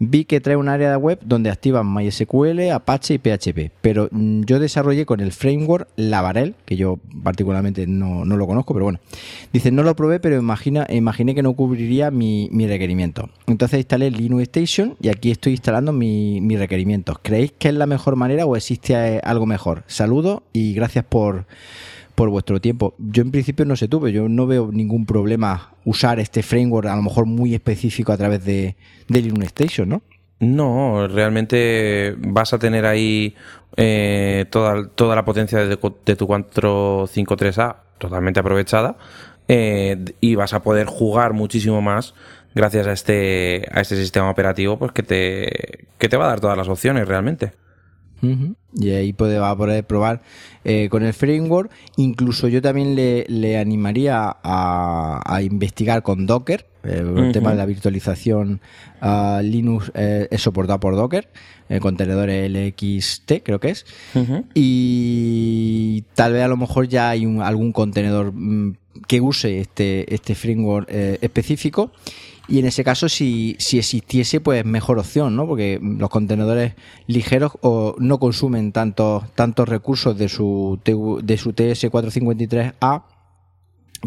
Vi que trae un área de web donde activan MySQL, Apache y PHP, pero mm, yo desarrollé con el framework Laravel, que yo particularmente no, lo conozco, pero bueno. Dice, no lo probé, pero imagina, imaginé que no cubriría mi, requerimiento. Entonces instalé Linux Station y aquí estoy instalando mis mi requerimientos. ¿Creéis que es la mejor manera o existe eh, algo mejor? Saludos y gracias por por vuestro tiempo. Yo en principio no sé tú, pero yo no veo ningún problema usar este framework a lo mejor muy específico a través de, Linux Station, ¿no? No, realmente vas a tener ahí eh, toda, toda la potencia de, tu 453A totalmente aprovechada eh, y vas a poder jugar muchísimo más gracias a este, a este sistema operativo pues que te, que te va a dar todas las opciones realmente. Y ahí puede, va a poder probar eh, con el framework. Incluso yo también le, animaría a, investigar con Docker. Eh, el tema de la virtualización uh, Linux eh, es soportado por Docker, contenedores LXT creo que es. Y tal vez a lo mejor ya hay algún contenedor mm, que use este, este framework específico y en ese caso, si, si existiese, pues mejor opción, ¿no? Porque los contenedores ligeros o no consumen tantos tantos recursos de su, de su TS453A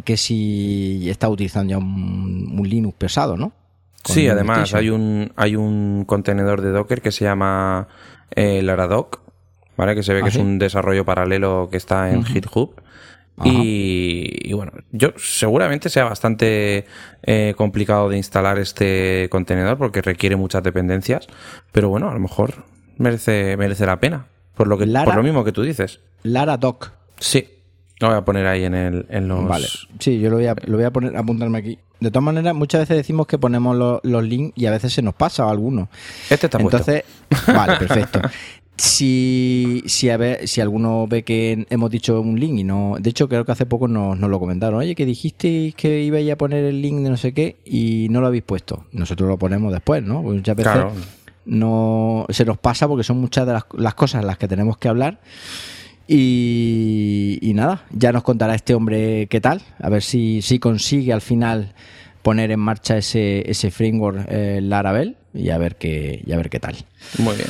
que si está utilizando ya un, Linux pesado, ¿no? sí, además hay un, hay un contenedor de Docker que se llama eh, Laradoc, ¿vale? Que se ve que ¿Ah, es un desarrollo paralelo que está en GitHub y, bueno, yo seguramente sea bastante eh, complicado de instalar este contenedor porque requiere muchas dependencias, pero bueno, a lo mejor merece, merece la pena. Por lo, que, por lo mismo que tú dices. Lara Doc. Sí. Lo voy a poner ahí en, el, en los... Vale. Sí, yo lo voy a, lo voy a poner, apuntarme aquí. De todas maneras, muchas veces decimos que ponemos los, links y a veces se nos pasa alguno. Este está Entonces, vale, perfecto. Si, si, a ver, si alguno ve que hemos dicho un link y no. De hecho, creo que hace poco nos, lo comentaron. Oye, que dijisteis que ibais a poner el link de no sé qué y no lo habéis puesto. Nosotros lo ponemos después, ¿no? muchas veces no se nos pasa porque son muchas de las, las cosas en las que tenemos que hablar. Y, y, nada, ya nos contará este hombre qué tal, a ver si, si consigue al final poner en marcha ese, ese framework eh, Laravel y a ver qué, y a ver qué tal. Muy bien.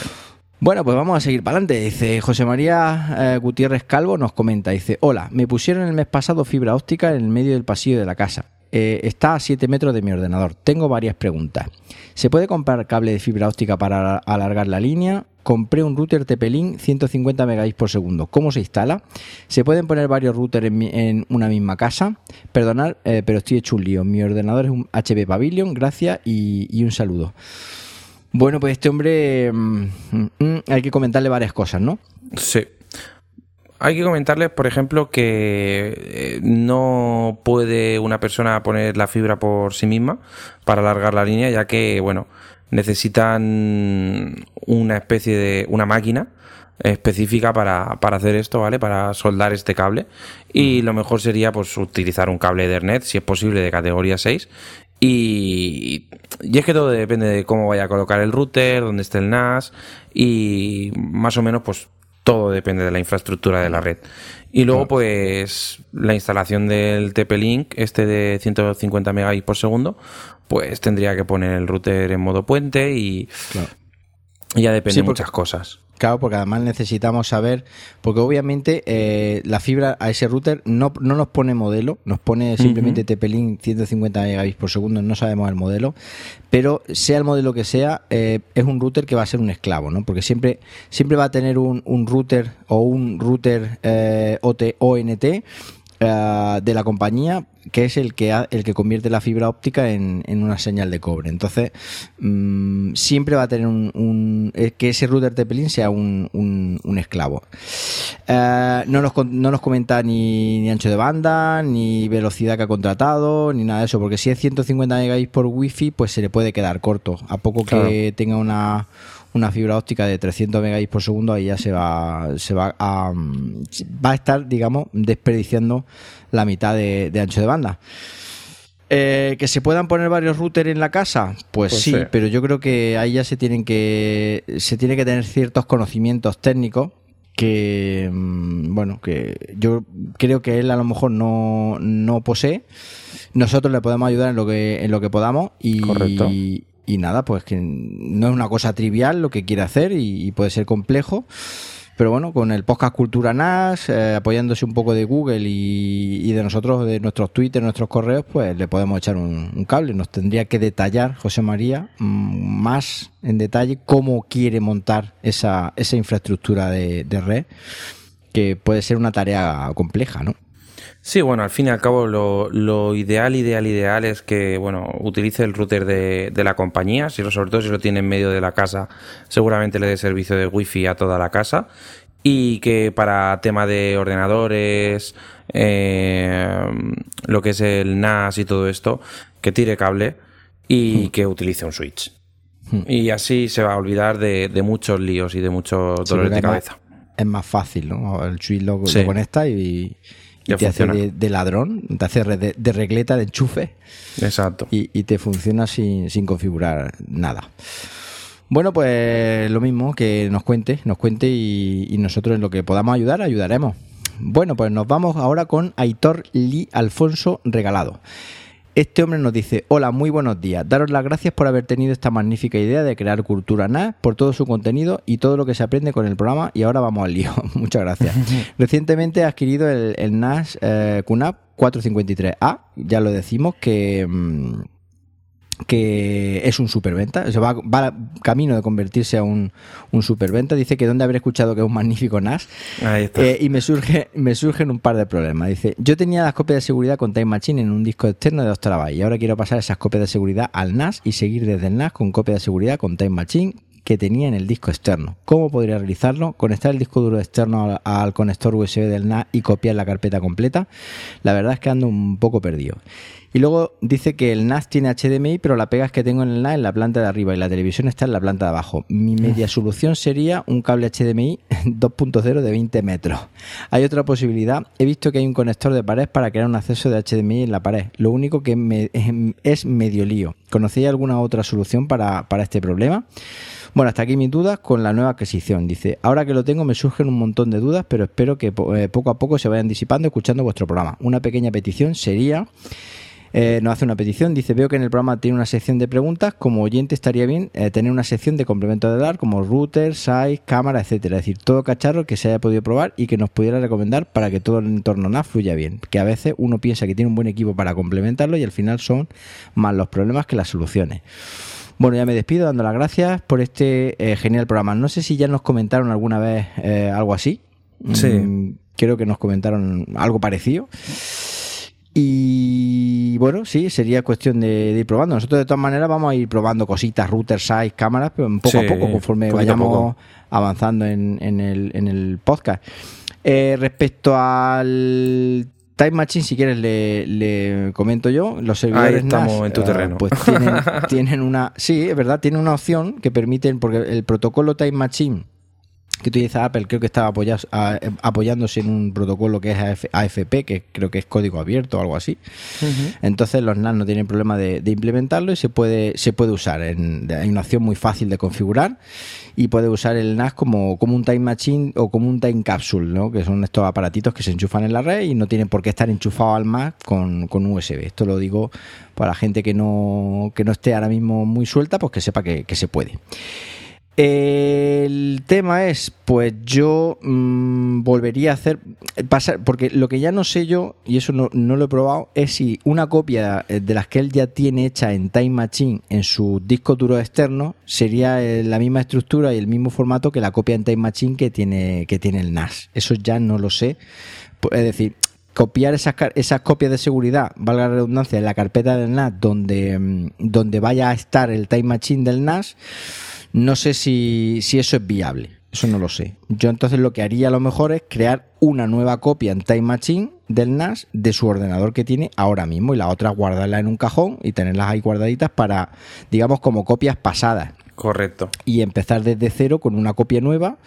Bueno, pues vamos a seguir para adelante. Dice José María eh, Gutiérrez Calvo, nos comenta, dice, hola, me pusieron el mes pasado fibra óptica en el medio del pasillo de la casa. Eh, está a 7 metros de mi ordenador. Tengo varias preguntas. ¿Se puede comprar cable de fibra óptica para alargar la línea? Compré un router TP-Link 150 megabits por segundo. ¿Cómo se instala? ¿Se pueden poner varios routers en, una misma casa? Perdonad, eh, pero estoy hecho un lío. Mi ordenador es un HP Pavilion. Gracias y un saludo. Bueno, pues este hombre mm, mm, mm, hay que comentarle varias cosas, ¿no? Sí. Hay que comentarle, por ejemplo, que eh, no puede una persona poner la fibra por sí misma para alargar la línea, ya que, bueno, necesitan una especie de una máquina específica para, para, hacer esto, ¿vale? Para soldar este cable. Y lo mejor sería pues utilizar un cable Ethernet, si es posible, de categoría 6, y, es que todo depende de cómo vaya a colocar el router, dónde esté el NAS y más o menos pues todo depende de la infraestructura de la red. Y luego pues la instalación del TP-Link, este de 150 megabits por segundo, pues tendría que poner el router en modo puente y ya depende de muchas cosas. Claro, porque además necesitamos saber, porque obviamente eh, la fibra a ese router no, no nos pone modelo, nos pone simplemente TP-Link 150 megabits por segundo, no sabemos el modelo, pero sea el modelo que sea, eh, es un router que va a ser un esclavo, ¿no? Porque siempre, siempre va a tener un, un router o un router eh, OT, ONT eh, de la compañía que es el que, el que convierte la fibra óptica en, una señal de cobre. Entonces, mm, siempre va a tener un, eh, que ese router TP-Link sea un, un, esclavo. Eh, no, nos, no nos comenta ni, ni, ancho de banda, ni velocidad que ha contratado, ni nada de eso, porque si es 150 megabits por wifi, pues se le puede quedar corto. A poco que tenga una una fibra óptica de 300 megabits por segundo, ahí ya se va, se va a, va a estar, digamos, desperdiciando la mitad de, ancho de banda. Eh, que se puedan poner varios routers en la casa, pues, pues sí, pero yo creo que ahí ya se tienen que se tiene que tener ciertos conocimientos técnicos que mm, bueno que yo creo que él a lo mejor no, no posee. Nosotros le podemos ayudar en lo que en lo que podamos y, Correcto. Y nada, pues que no es una cosa trivial lo que quiere hacer y, puede ser complejo. Pero bueno, con el podcast Cultura NAS, eh, apoyándose un poco de Google y, de nosotros, de nuestros Twitter, nuestros correos, pues le podemos echar un, cable. Nos tendría que detallar José María mm, más en detalle cómo quiere montar esa, esa infraestructura de red, que puede ser una tarea compleja, ¿no? Sí, bueno, al fin y al cabo lo, ideal, ideal, ideal es que, bueno, utilice el router de, la compañía, si sobre todo si lo tiene en medio de la casa, seguramente le dé servicio de wifi a toda la casa y que para tema de ordenadores, eh, lo que es el NAS y todo esto, que tire cable y hmm. que utilice un switch. Hmm. Y así se va a olvidar de, muchos líos y de muchos dolores de cabeza. Es más fácil, ¿no? El switch lo, lo conecta y y te hace de, ladrón, te hace de, regleta, de enchufe. Exacto. Y, te funciona sin, configurar nada. Bueno, pues lo mismo, que nos cuente, nos cuente y, y, nosotros en lo que podamos ayudar, ayudaremos. Bueno, pues nos vamos ahora con Aitor Lee Alfonso Regalado. Este hombre nos dice, hola, muy buenos días. Daros las gracias por haber tenido esta magnífica idea de crear Cultura NAS, por todo su contenido y todo lo que se aprende con el programa. Y ahora vamos al lío. Muchas gracias. Recientemente he adquirido el, NAS eh, QNAP 453A. Ya lo decimos que... Mm, que es un superventa, o va, va, camino de convertirse a un, un superventa. Dice que donde haber escuchado que es un magnífico NAS. Eh, y me surge me surgen un par de problemas. Dice, yo tenía las copias de seguridad con Time Machine en un disco externo de 2 TB y ahora quiero pasar esas copias de seguridad al NAS y seguir desde el NAS con copia de seguridad con Time Machine que tenía en el disco externo. ¿Cómo podría realizarlo? Conectar el disco duro externo al conector USB del NAS y copiar la carpeta completa. La verdad es que ando un poco perdido. Y luego dice que el NAS tiene HDMI, pero la pega es que tengo en el NAS en la planta de arriba y la televisión está en la planta de abajo. Mi media solución sería un cable HDMI 2.0 de 20 metros. Hay otra posibilidad. He visto que hay un conector de pared para crear un acceso de HDMI en la pared. Lo único que es medio lío. ¿Conocéis alguna otra solución para, para este problema? Bueno, hasta aquí mis dudas con la nueva adquisición. Dice, ahora que lo tengo me surgen un montón de dudas, pero espero que eh, poco a poco se vayan disipando escuchando vuestro programa. Una pequeña petición sería eh, nos hace una petición. Dice: Veo que en el programa tiene una sección de preguntas. Como oyente, estaría bien eh, tener una sección de complemento de dar, como router, size, cámara, etcétera. Es decir, todo cacharro que se haya podido probar y que nos pudiera recomendar para que todo el entorno NAS fluya bien. Que a veces uno piensa que tiene un buen equipo para complementarlo y al final son más los problemas que las soluciones. Bueno, ya me despido dando las gracias por este eh, genial programa. No sé si ya nos comentaron alguna vez algo así. Sí. Mm, creo que nos comentaron algo parecido. Y bueno, sí, sería cuestión de, ir probando. Nosotros de todas maneras vamos a ir probando cositas, routers, size, cámaras, pero poco a poco, conforme vayamos avanzando en, el, en, el, podcast. Eh, respecto al Time Machine, si quieres le, comento yo. Los servidores Ahí estamos en tu eh, terreno. Pues tienen, tienen, una, sí, es verdad, tienen una opción que permiten, porque el protocolo Time Machine que utiliza Apple creo que estaba apoyándose en un protocolo que es AFP, que creo que es código abierto o algo así. Entonces los NAS no tienen problema de, implementarlo y se puede, se puede usar. hay una opción muy fácil de configurar y puede usar el NAS como, como un Time Machine o como un Time Capsule, ¿no? que son estos aparatitos que se enchufan en la red y no tienen por qué estar enchufados al Mac con, con USB. Esto lo digo para la gente que no, que no esté ahora mismo muy suelta, pues que sepa que, que se puede. El tema es, pues yo mm, volvería a hacer, pasar, porque lo que ya no sé yo, y eso no, lo he probado, es si una copia eh, de las que él ya tiene hecha en Time Machine en su disco duro externo sería eh, la misma estructura y el mismo formato que la copia en Time Machine que tiene, que tiene el NAS. Eso ya no lo sé. Es decir, copiar esas, esas copias de seguridad, valga la redundancia, en la carpeta del NAS donde, mm, donde vaya a estar el Time Machine del NAS no sé si, eso es viable. Eso no lo sé. Yo entonces lo que haría a lo mejor es crear una nueva copia en Time Machine del NAS de su ordenador que tiene ahora mismo y la otra guardarla en un cajón y tenerlas ahí guardaditas para, digamos, como copias pasadas. Correcto. Y empezar desde cero con una copia nueva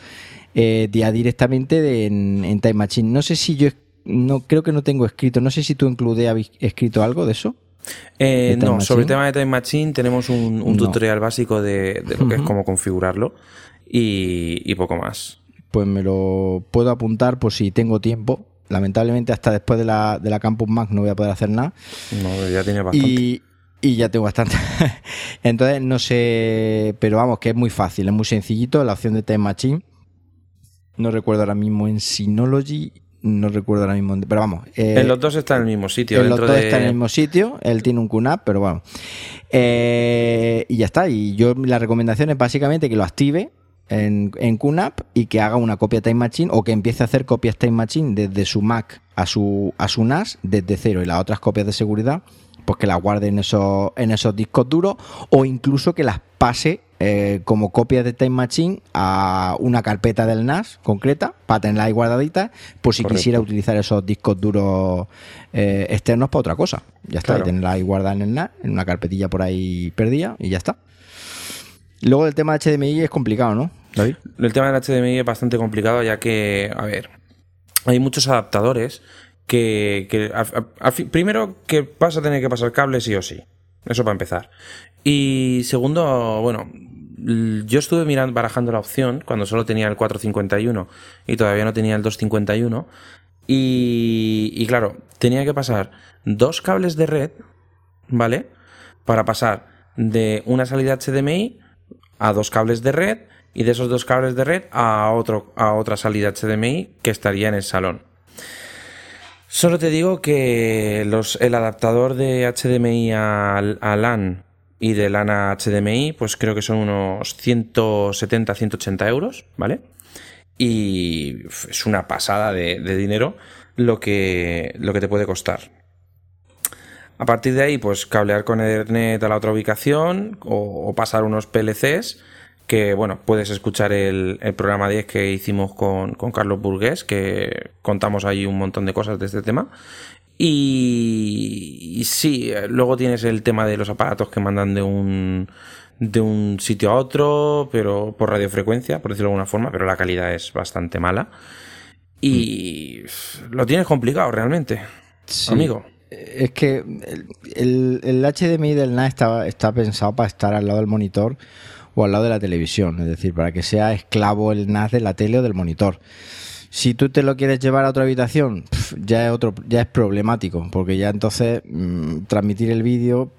eh, ya directamente en, Time Machine. No sé si yo, no creo que no tengo escrito, no sé si tú en Clude habéis escrito algo de eso. Eh, no, sobre el tema de Time Machine tenemos un, tutorial básico de, lo que es cómo configurarlo y, poco más. Pues me lo puedo apuntar por si tengo tiempo. Lamentablemente hasta después de la, de la Campus Mac no voy a poder hacer nada. No, ya tiene bastante. Y, y ya tengo bastante. Entonces no sé, pero vamos, que es muy fácil, es muy sencillito la opción de Time Machine. No recuerdo ahora mismo en Synology no recuerdo ahora mismo, pero vamos. Eh, en los dos está en el mismo sitio. En los dos está en el mismo sitio, él tiene un QNAP, pero bueno. Eh, y ya está, y yo la recomendación es básicamente que lo active en, en QNAP y que haga una copia Time Machine o que empiece a hacer copias Time Machine desde su Mac a su, a su NAS desde cero y las otras copias de seguridad pues que las guarde en esos, en esos discos duros o incluso que las pase eh, como copias de Time Machine a una carpeta del NAS concreta para tenerla ahí guardadita por si quisiera utilizar esos discos duros eh, externos para otra cosa. Ya está, tenerla ahí guardada en el NAS, en una carpetilla por ahí perdida y ya está. Luego el tema de HDMI es complicado, ¿no, David? El tema del HDMI es bastante complicado ya que, a ver, hay muchos adaptadores que, primero que vas a tener que pasar cables sí o sí. Eso para empezar. Y segundo, bueno, yo estuve mirando, barajando la opción cuando solo tenía el 451 y todavía no tenía el 251. Y, y claro, tenía que pasar dos cables de red, ¿vale? Para pasar de una salida HDMI a dos cables de red y de esos dos cables de red a, otro, a otra salida HDMI que estaría en el salón. Solo te digo que los, el adaptador de HDMI a, LAN y de LAN a HDMI, pues creo que son unos 170-180 euros, ¿vale? Y es una pasada de, dinero lo que, lo que te puede costar. A partir de ahí, pues cablear con Ethernet a la otra ubicación o pasar unos PLCs que bueno, puedes escuchar el, programa 10 que hicimos con, Carlos Burgués, que contamos ahí un montón de cosas de este tema. Y, sí, luego tienes el tema de los aparatos que mandan de un, de un sitio a otro, pero por radiofrecuencia, por decirlo de alguna forma, pero la calidad es bastante mala. Y lo tienes complicado realmente, amigo. Es que el, el, HDMI del NAS está, está pensado para estar al lado del monitor o al lado de la televisión, es decir, para que sea esclavo el NAS de la tele o del monitor. Si tú te lo quieres llevar a otra habitación, ya es otro, ya es problemático, porque ya entonces mm, transmitir el vídeo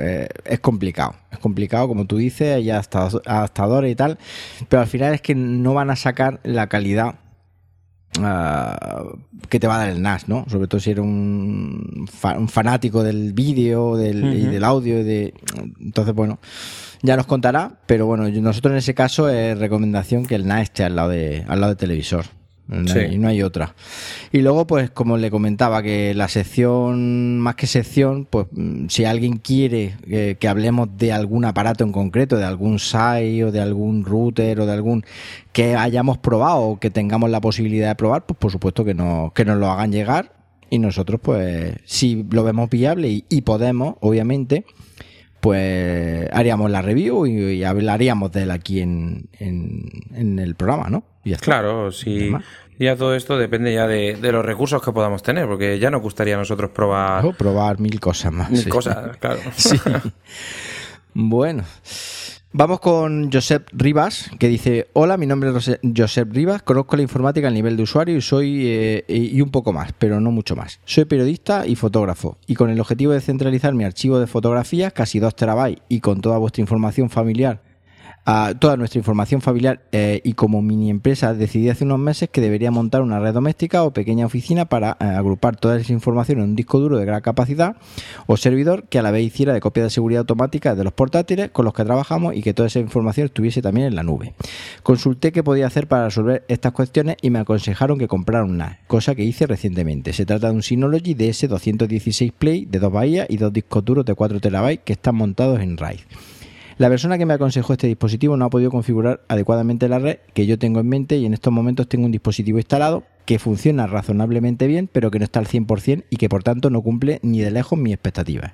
eh, es complicado. Es complicado, como tú dices, hay adaptadores y tal, pero al final es que no van a sacar la calidad ah, que te va a dar el NAS, ¿no? Sobre todo si eres un, fanático del vídeo del, y del audio. de, entonces, bueno, ya nos contará, pero bueno, nosotros en ese caso es recomendación que el NAS esté al lado, de, al lado del televisor. Y no hay otra. Y luego, pues, como le comentaba, que la sección, más que sección, pues, mm, si alguien quiere que, hablemos de algún aparato en concreto, de algún SAI o de algún router o de algún que hayamos probado o que tengamos la posibilidad de probar, pues, por supuesto que, no, que nos lo hagan llegar. Y nosotros, pues, si lo vemos viable y, podemos, obviamente, pues haríamos la review y, hablaríamos de él aquí en, en el programa, ¿no? Claro, sí. Ya todo esto depende ya de, los recursos que podamos tener, porque ya nos gustaría a nosotros probar... probar mil cosas más. Mil cosas, claro. Sí. bueno. Vamos con Josep Rivas, que dice, hola, mi nombre es Josep Rivas, conozco la informática a nivel de usuario y soy eh, y un poco más, pero no mucho más. Soy periodista y fotógrafo, y con el objetivo de centralizar mi archivo de fotografías, casi 2 terabytes, y con toda vuestra información familiar toda nuestra información familiar eh, y como mini empresa decidí hace unos meses que debería montar una red doméstica o pequeña oficina para eh, agrupar toda esa información en un disco duro de gran capacidad o servidor que a la vez hiciera de copia de seguridad automática de los portátiles con los que trabajamos y que toda esa información estuviese también en la nube. Consulté qué podía hacer para resolver estas cuestiones y me aconsejaron que comprara un NAS, cosa que hice recientemente. Se trata de un Synology DS216 Play de dos bahías y dos discos duros de 4 TB que están montados en RAID. La persona que me aconsejó este dispositivo no ha podido configurar adecuadamente la red que yo tengo en mente y en estos momentos tengo un dispositivo instalado que funciona razonablemente bien, pero que no está al 100% y que por tanto no cumple ni de lejos mis expectativas.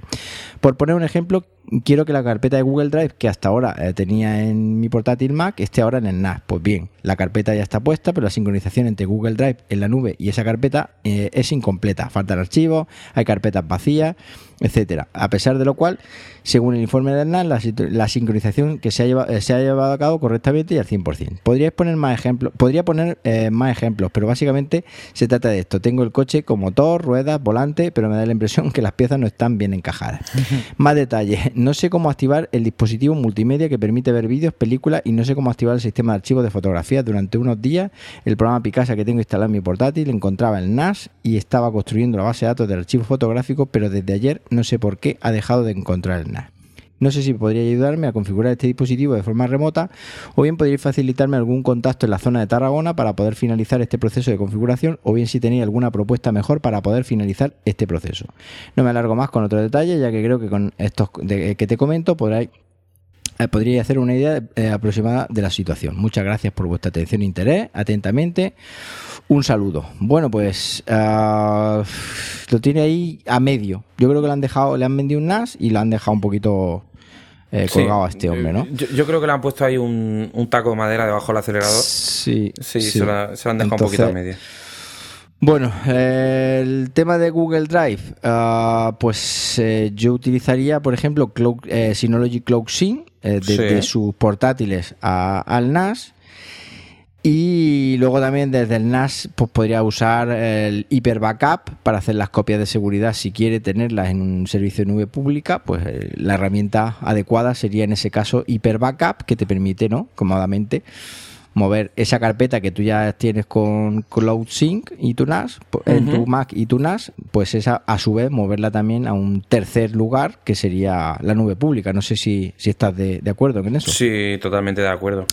Por poner un ejemplo, quiero que la carpeta de Google Drive que hasta ahora eh, tenía en mi portátil Mac esté ahora en el NAS. Pues bien, la carpeta ya está puesta, pero la sincronización entre Google Drive en la nube y esa carpeta eh, es incompleta. Faltan archivos, hay carpetas vacías, etcétera. A pesar de lo cual, según el informe del NAS, la, sincronización que se ha, llevado, eh, se ha, llevado, a cabo correctamente y al 100%. Podría poner más ejemplos, podría poner más ejemplos, pero básicamente se trata de esto. Tengo el coche con motor, ruedas, volante, pero me da la impresión que las piezas no están bien encajadas. Más detalles. No sé cómo activar el dispositivo multimedia que permite ver vídeos, películas y no sé cómo activar el sistema de archivos de fotografías. Durante unos días, el programa Picasa que tengo instalado en mi portátil encontraba el NAS y estaba construyendo la base de datos del archivo fotográfico, pero desde ayer no sé por qué ha dejado de encontrar el NAS. No sé si podría ayudarme a configurar este dispositivo de forma remota o bien podría facilitarme algún contacto en la zona de Tarragona para poder finalizar este proceso de configuración o bien si tenéis alguna propuesta mejor para poder finalizar este proceso. No me alargo más con otro detalle ya que creo que con estos que te comento podréis eh, podría hacer una idea eh, aproximada de la situación. Muchas gracias por vuestra atención e interés. Atentamente, un saludo. Bueno, pues ah, lo tiene ahí a medio. Yo creo que le han dejado, le han vendido un NAS y lo han dejado un poquito eh, colgado a este hombre, ¿no? Yo, creo que le han puesto ahí un, taco de madera debajo del acelerador. Sí. Sí, Se, lo, han dejado un poquito a medio. Bueno, el tema de Google Drive, ah, pues eh, yo utilizaría, por ejemplo, eh, Synology Cloud Sync de, sus portátiles al NAS y luego también desde el NAS pues podría usar el Hyper Backup para hacer las copias de seguridad si quiere tenerlas en un servicio de nube pública, pues eh, la herramienta adecuada sería en ese caso Hyper Backup que te permite, ¿no? cómodamente mover esa carpeta que tú ya tienes con Cloud Sync y tu NAS, en tu Mac y tu NAS, pues esa a su vez moverla también a un tercer lugar que sería la nube pública. No sé si, si estás de, acuerdo en eso. Sí, totalmente de acuerdo.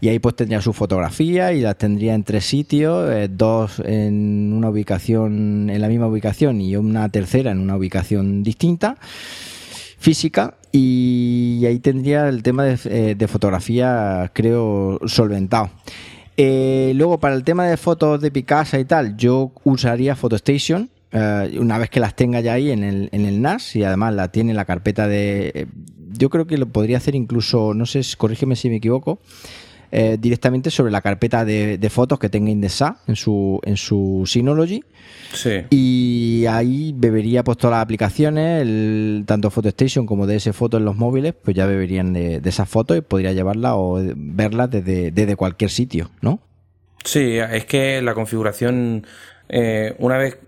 Y ahí pues tendría su fotografía y las tendría en tres sitios, eh, dos en una ubicación, en la misma ubicación y una tercera en una ubicación distinta física y ahí tendría el tema de, eh, fotografía, creo, solventado. Eh, luego, para el tema de fotos de Picasa y tal, yo usaría PhotoStation. Eh, una vez que las tenga ya ahí en el, en el NAS y además la tiene en la carpeta de... yo creo que lo podría hacer incluso, no sé, corrígeme si me equivoco, directamente sobre la carpeta de, fotos que tenga Indesa en su, en su Synology y ahí bebería pues todas las aplicaciones, el, tanto PhotoStation como DS Foto en los móviles, pues ya beberían de, esas fotos y podría llevarlas o verlas desde, desde cualquier sitio, ¿no? Sí, es que la configuración, eh, una vez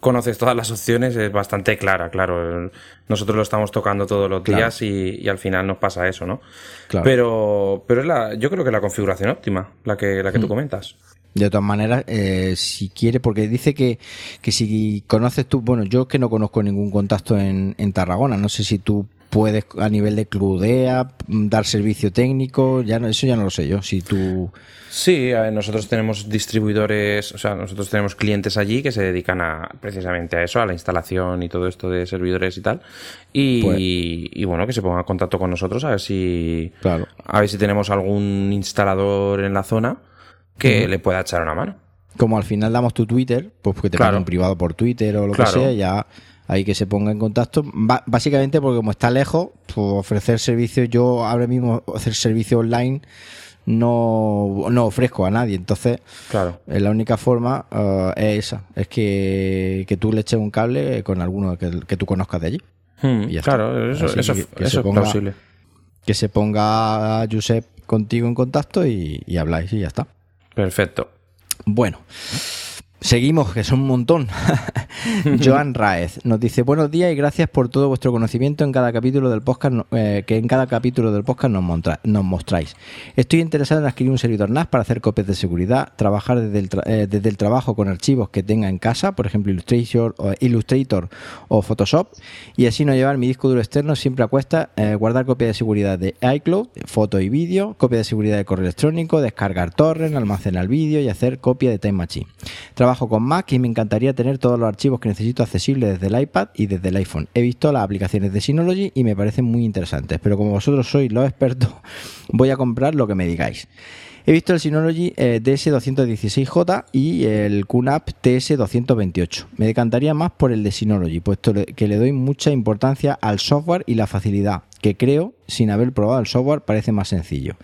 conoces todas las opciones, es bastante clara, claro. Nosotros lo estamos tocando todos los días y, al final nos pasa eso, ¿no? Pero, pero es la, yo creo que es la configuración óptima, la que, la que tú mm. comentas. De todas maneras, eh, si quiere, porque dice que, que si conoces tú, bueno, yo es que no conozco ningún contacto en, en Tarragona, no sé si tú puedes a nivel de Cludea dar servicio técnico, ya no, eso ya no lo sé yo, si tú... Sí, nosotros tenemos distribuidores, o sea, nosotros tenemos clientes allí que se dedican a precisamente a eso, a la instalación y todo esto de servidores y tal. Y, pues bueno, que se pongan en contacto con nosotros a ver si claro. a ver si tenemos algún instalador en la zona que le pueda echar una mano. Como al final damos tu Twitter, pues que te claro. un privado por Twitter o lo que sea, ya ahí que se ponga en contacto. básicamente porque como está lejos, pues ofrecer servicios, yo ahora mismo hacer servicio online no, no ofrezco a nadie. Entonces, claro. la única forma eh, es esa, es que, que, tú le eches un cable con alguno que, que tú conozcas de allí. Hmm, claro, eso, eso, es posible. Que se ponga Josep contigo en contacto y, y habláis y ya está. Perfecto. Bueno. Seguimos, que son un montón. Joan Raez nos dice buenos días y gracias por todo vuestro conocimiento en cada capítulo del podcast eh, que en cada capítulo del podcast nos, nos, mostráis. Estoy interesado en adquirir un servidor NAS para hacer copias de seguridad, trabajar desde el, eh, desde el trabajo con archivos que tenga en casa, por ejemplo Illustrator o, Illustrator o Photoshop, y así no llevar mi disco duro externo siempre a cuesta, eh, guardar copia de seguridad de iCloud, foto y vídeo, copia de seguridad de correo electrónico, descargar torrent, almacenar vídeo y hacer copia de Time Machine trabajo con Mac y me encantaría tener todos los archivos que necesito accesibles desde el iPad y desde el iPhone. He visto las aplicaciones de Synology y me parecen muy interesantes, pero como vosotros sois los expertos, voy a comprar lo que me digáis. He visto el Synology eh, DS216J y el QNAP TS228. Me decantaría más por el de Synology, puesto que le doy mucha importancia al software y la facilidad, que creo, sin haber probado el software, parece más sencillo.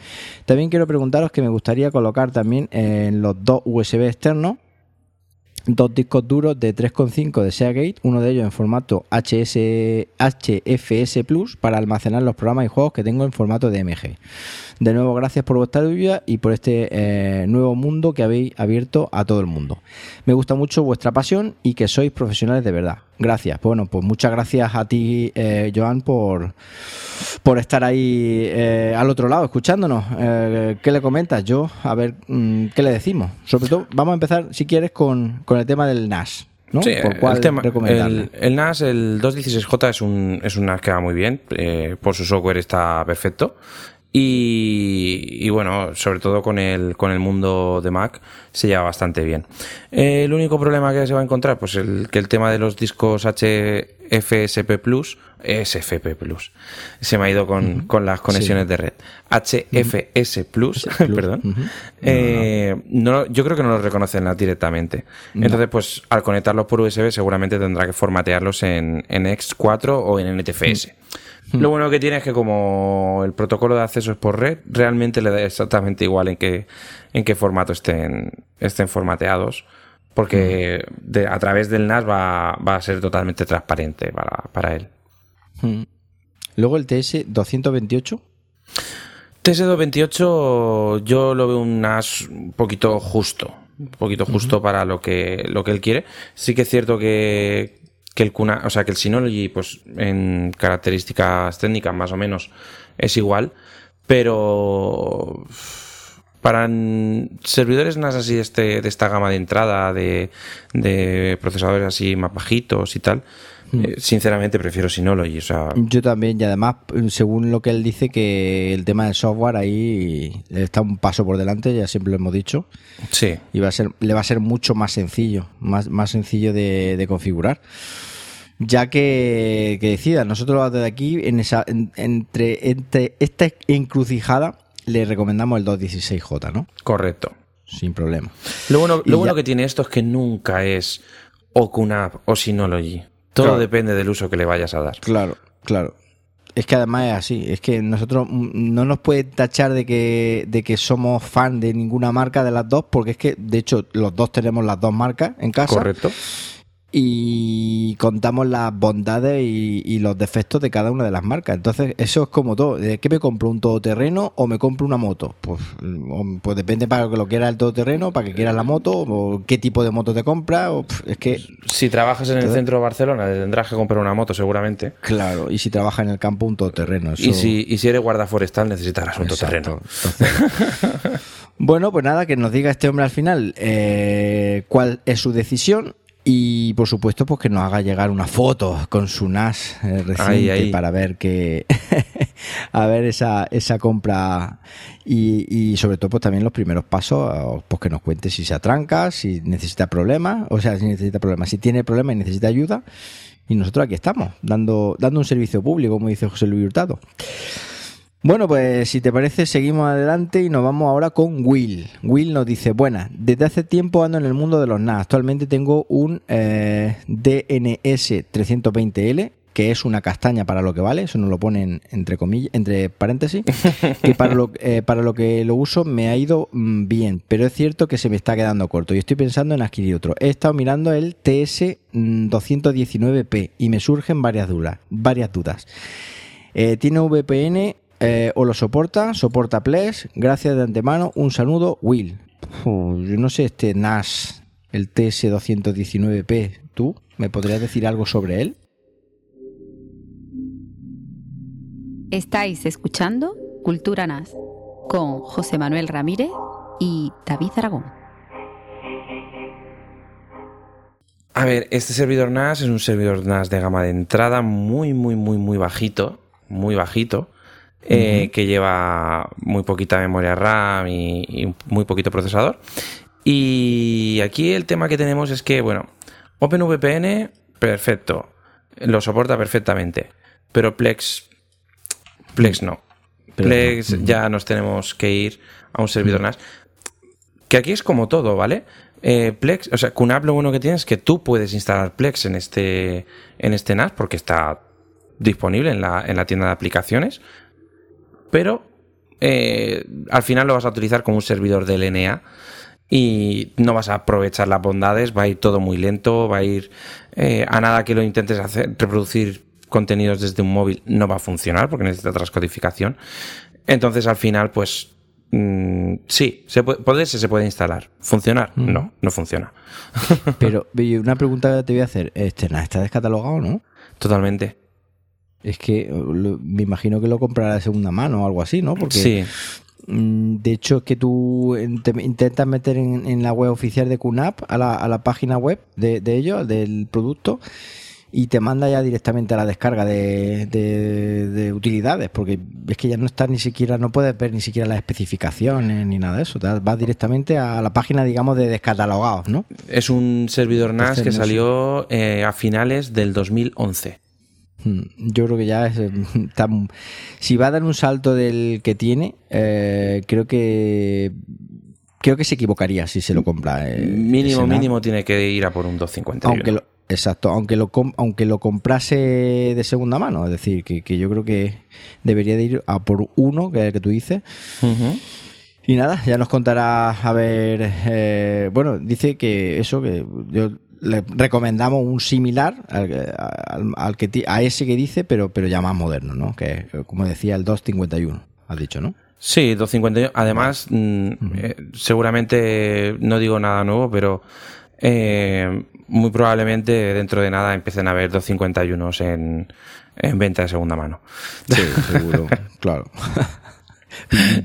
También quiero preguntaros que me gustaría colocar también en los dos USB externos dos discos duros de 3,5 de Seagate, uno de ellos en formato HS, HFS Plus para almacenar los programas y juegos que tengo en formato DMG. De nuevo, gracias por vuestra ayuda y por este eh, nuevo mundo que habéis abierto a todo el mundo. Me gusta mucho vuestra pasión y que sois profesionales de verdad. Gracias. Bueno, pues muchas gracias a ti, eh, Joan, por, por estar ahí eh, al otro lado, escuchándonos. ¿Qué le comentas? Yo, a ver, mm, ¿qué le decimos? Sobre todo, vamos a empezar, si quieres, con, con el tema del NAS. ¿no? Sí, el, tema, el, NAS, el 216J es un, es un NAS que va muy bien, por su software está perfecto. Y, bueno, sobre todo con el, con el mundo de Mac se lleva bastante bien. el único problema que se va a encontrar, pues el, que el tema de los discos HFSP Plus, SFP Plus, se me ha ido con, las conexiones de red. HFS Plus, perdón. Eh, no, yo creo que no los reconocen directamente. Entonces, pues al conectarlos por USB seguramente tendrá que formatearlos en, en X4 o en NTFS. Hmm. Lo bueno que tiene es que como el protocolo de acceso es por red, realmente le da exactamente igual en qué, en qué formato estén, estén formateados, porque hmm. a través del NAS va, a ser totalmente transparente para, él. Hmm. Luego el TS228. TS228 yo lo veo un NAS un poquito justo, un poquito justo para lo que, lo que él quiere. Sí que es cierto que, que el Kuna, o sea, que el Synology, pues en características técnicas más o menos es igual, pero para servidores NAS así de, este, de esta gama de entrada, de, de procesadores así más bajitos y tal. Eh, sinceramente prefiero Synology. O sea... Yo también, y además, según lo que él dice, que el tema del software ahí está un paso por delante, ya siempre lo hemos dicho. Sí. Y va a ser, le va a ser mucho más sencillo, más, más sencillo de, de configurar ya que, que decida. Nosotros desde aquí, en esa, entre, entre esta encrucijada, le recomendamos el 216J, ¿no? Correcto. Sin problema. Lo bueno, lo bueno que tiene esto es que nunca es o QNAP o Synology. Todo depende del uso que le vayas a dar. Claro, claro. Es que además es así, es que nosotros no nos puede tachar de que, de que somos fan de ninguna marca de las dos, porque es que de hecho los dos tenemos las dos marcas en casa. Correcto y contamos las bondades y, los defectos de cada una de las marcas. Entonces, eso es como todo. ¿De qué me compro? ¿Un todoterreno o me compro una moto? Pues, pues depende para que lo quieras el todoterreno, para que quieras la moto, o qué tipo de moto te compras. es que. Si trabajas en el centro de Barcelona, tendrás que comprar una moto, seguramente. Claro, y si trabajas en el campo, un todoterreno. Y, si, y si eres guarda forestal, necesitarás un todoterreno. bueno, pues nada, que nos diga este hombre al final eh, cuál es su decisión y por supuesto, pues que nos haga llegar una foto con su NAS eh, reciente para ver que a ver esa, esa compra y, sobre todo pues también los primeros pasos, pues que nos cuente si se atranca, si necesita problemas, o sea, si necesita problemas, si tiene problemas y necesita ayuda. Y nosotros aquí estamos, dando, dando un servicio público, como dice José Luis Hurtado. Bueno, pues si te parece, seguimos adelante y nos vamos ahora con Will. Will nos dice, buenas, desde hace tiempo ando en el mundo de los NAS. Actualmente tengo un eh, DNS 320L, que es una castaña para lo que vale, eso nos lo ponen entre comillas, entre paréntesis, que para lo, eh, para lo que lo uso me ha ido mm, bien, pero es cierto que se me está quedando corto y estoy pensando en adquirir otro. He estado mirando el TS 219P y me surgen varias dudas. Varias dudas. Eh, tiene VPN eh, o lo soporta, soporta Plex. Gracias de antemano. Un saludo, Will. yo no sé, este NAS, el TS219P, ¿tú me podrías decir algo sobre él? Estáis escuchando Cultura NAS con José Manuel Ramírez y David Aragón. A ver, este servidor NAS es un servidor NAS de gama de entrada muy, muy, muy, muy bajito. Muy bajito. Eh, que lleva muy poquita memoria RAM y, muy poquito procesador. Y aquí el tema que tenemos es que, bueno, OpenVPN, perfecto, lo soporta perfectamente, pero Plex, Plex no. Plex ya nos tenemos que ir a un servidor NAS. Que aquí es como todo, ¿vale? Eh, Plex, o sea, QNAP lo bueno que tiene es que tú puedes instalar Plex en este, en este NAS porque está disponible en la, en la tienda de aplicaciones pero eh, al final lo vas a utilizar como un servidor de LNA y no vas a aprovechar las bondades, va a ir todo muy lento, va a ir eh, a nada que lo intentes hacer, reproducir contenidos desde un móvil, no va a funcionar porque necesita transcodificación. Entonces al final, pues mm, sí, se puede, poderse se puede instalar. ¿Funcionar? Mm. No, no funciona. Pero una pregunta que te voy a hacer, ¿este está descatalogado, no? Totalmente. Es que me imagino que lo comprará de segunda mano o algo así, ¿no? Porque sí. Mm, de hecho, es que tú intentas meter en, la web oficial de QNAP a la, a la página web de, de ellos, del producto, y te manda ya directamente a la descarga de, de, utilidades, porque es que ya no está ni siquiera, no puedes ver ni siquiera las especificaciones ni nada de eso. Vas directamente a la página, digamos, de descatalogados, ¿no? Es un servidor NAS que salió eh, a finales del 2011. Hmm, yo creo que ya es, si va a dar un salto del que tiene, eh, creo que creo que se equivocaría si se lo compra. Eh, mínimo, mínimo tiene que ir a por un 250. Aunque lo, exacto, aunque lo, aunque lo comprase de segunda mano, es decir, que, yo creo que debería de ir a por uno, que es el que tú dices. Y nada, ya nos contará, a ver, eh, bueno, dice que eso, que yo le recomendamos un similar al, que a ese que dice, pero, pero ya más moderno, ¿no? Que como decía el 251, has dicho, ¿no? Sí, 251. Además, mm, eh, seguramente no digo nada nuevo, pero eh, muy probablemente dentro de nada empiecen a haber 251 en, en venta de segunda mano. Sí, seguro, claro.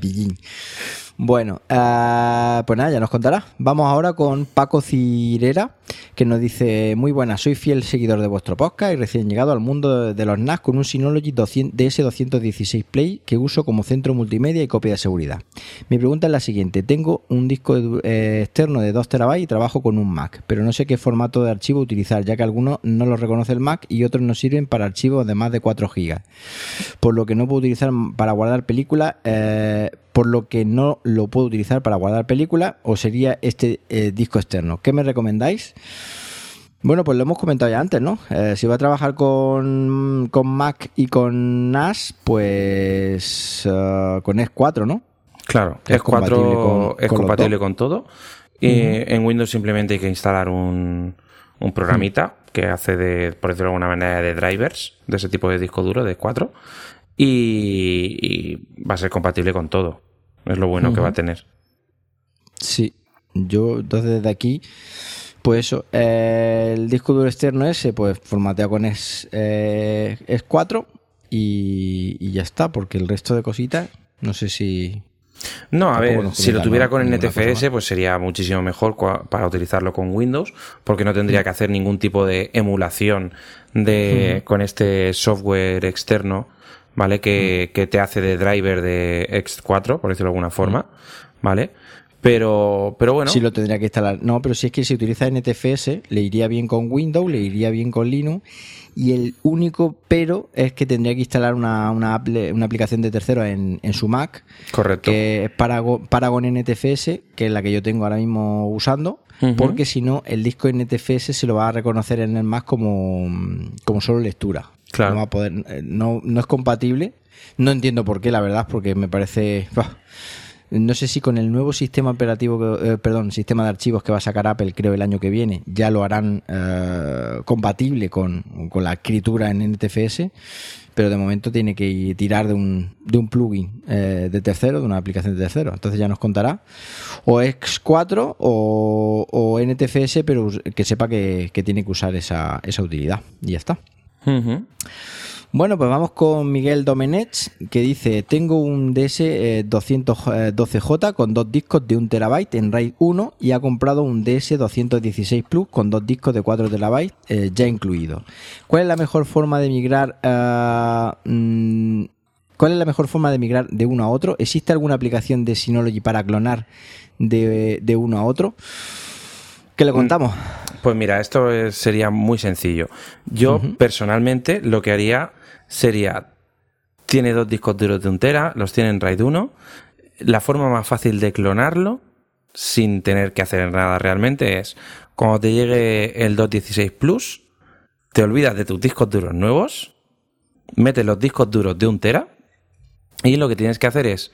Bueno, uh, pues nada, ya nos contará. Vamos ahora con Paco Cirera, que nos dice, muy buenas, soy fiel seguidor de vuestro podcast y recién llegado al mundo de los NAS con un Synology DS216 Play que uso como centro multimedia y copia de seguridad. Mi pregunta es la siguiente, tengo un disco eh, externo de 2 TB y trabajo con un Mac, pero no sé qué formato de archivo utilizar, ya que algunos no lo reconoce el Mac y otros no sirven para archivos de más de 4 GB, por lo que no puedo utilizar para guardar películas. Eh, por lo que no lo puedo utilizar para guardar películas o sería este eh, disco externo. ¿Qué me recomendáis? Bueno, pues lo hemos comentado ya antes, ¿no? Eh, si va a trabajar con, con, Mac y con NAS, pues uh, con S4, ¿no? Claro, es S4 compatible con, es compatible con todo. Y en Windows simplemente hay que instalar un, un programita que hace de, por decirlo de alguna manera, de drivers de ese tipo de disco duro de 4 y, va a ser compatible con todo. Es lo bueno que va a tener. Sí, yo entonces desde aquí, pues eso, eh, el disco duro externo ese, pues formatea con es, eh, es 4 y, ya está, porque el resto de cositas, no sé si... No, a ver, si lo tuviera con NTFS, pues sería muchísimo mejor para utilizarlo con Windows, porque no tendría que hacer ningún tipo de emulación de, con este software externo, ¿vale? Que, que, te hace de driver de X4, por decirlo de alguna forma, ¿vale? Pero, pero bueno. Sí lo tendría que instalar. No, pero si es que si utiliza NTFS, le iría bien con Windows, le iría bien con Linux. Y el único pero es que tendría que instalar una, una, aplicación de tercero en, su Mac. Correcto. Que es Paragon, Paragon NTFS, que es la que yo tengo ahora mismo usando. Porque si no, el disco NTFS se lo va a reconocer en el Mac como, como solo lectura. Eh, no, es compatible. No entiendo por qué, la verdad, porque me parece. No sé si con el nuevo sistema operativo, eh, perdón, sistema de archivos que va a sacar Apple, creo, el año que viene, ya lo harán eh, compatible con, la escritura en NTFS, pero de momento tiene que tirar de un, de un plugin de tercero, de una aplicación de tercero. Entonces ya nos contará o X4 o, NTFS, pero que sepa que, tiene que usar esa, esa utilidad. Y ya está. Bueno, pues vamos con Miguel Domenech, que dice, tengo un DS 212J eh, con dos discos de 1 terabyte en RAID 1 y ha comprado un DS 216 Plus con dos discos de 4 terabytes eh, ya incluido. ¿Cuál es la mejor forma de migrar eh, mm, ¿Cuál es la mejor forma de migrar de uno a otro? ¿Existe alguna aplicación de Synology para clonar de, uno a otro? ¿Qué le mm, contamos? Pues mira, esto sería muy sencillo. Yo personalmente lo que haría sería, tiene dos discos duros de un tera, los tiene en RAID 1. La forma más fácil de clonarlo, sin tener que hacer nada realmente, es cuando te llegue el 216 Plus, te olvidas de tus discos duros nuevos, metes los discos duros de un tera y lo que tienes que hacer es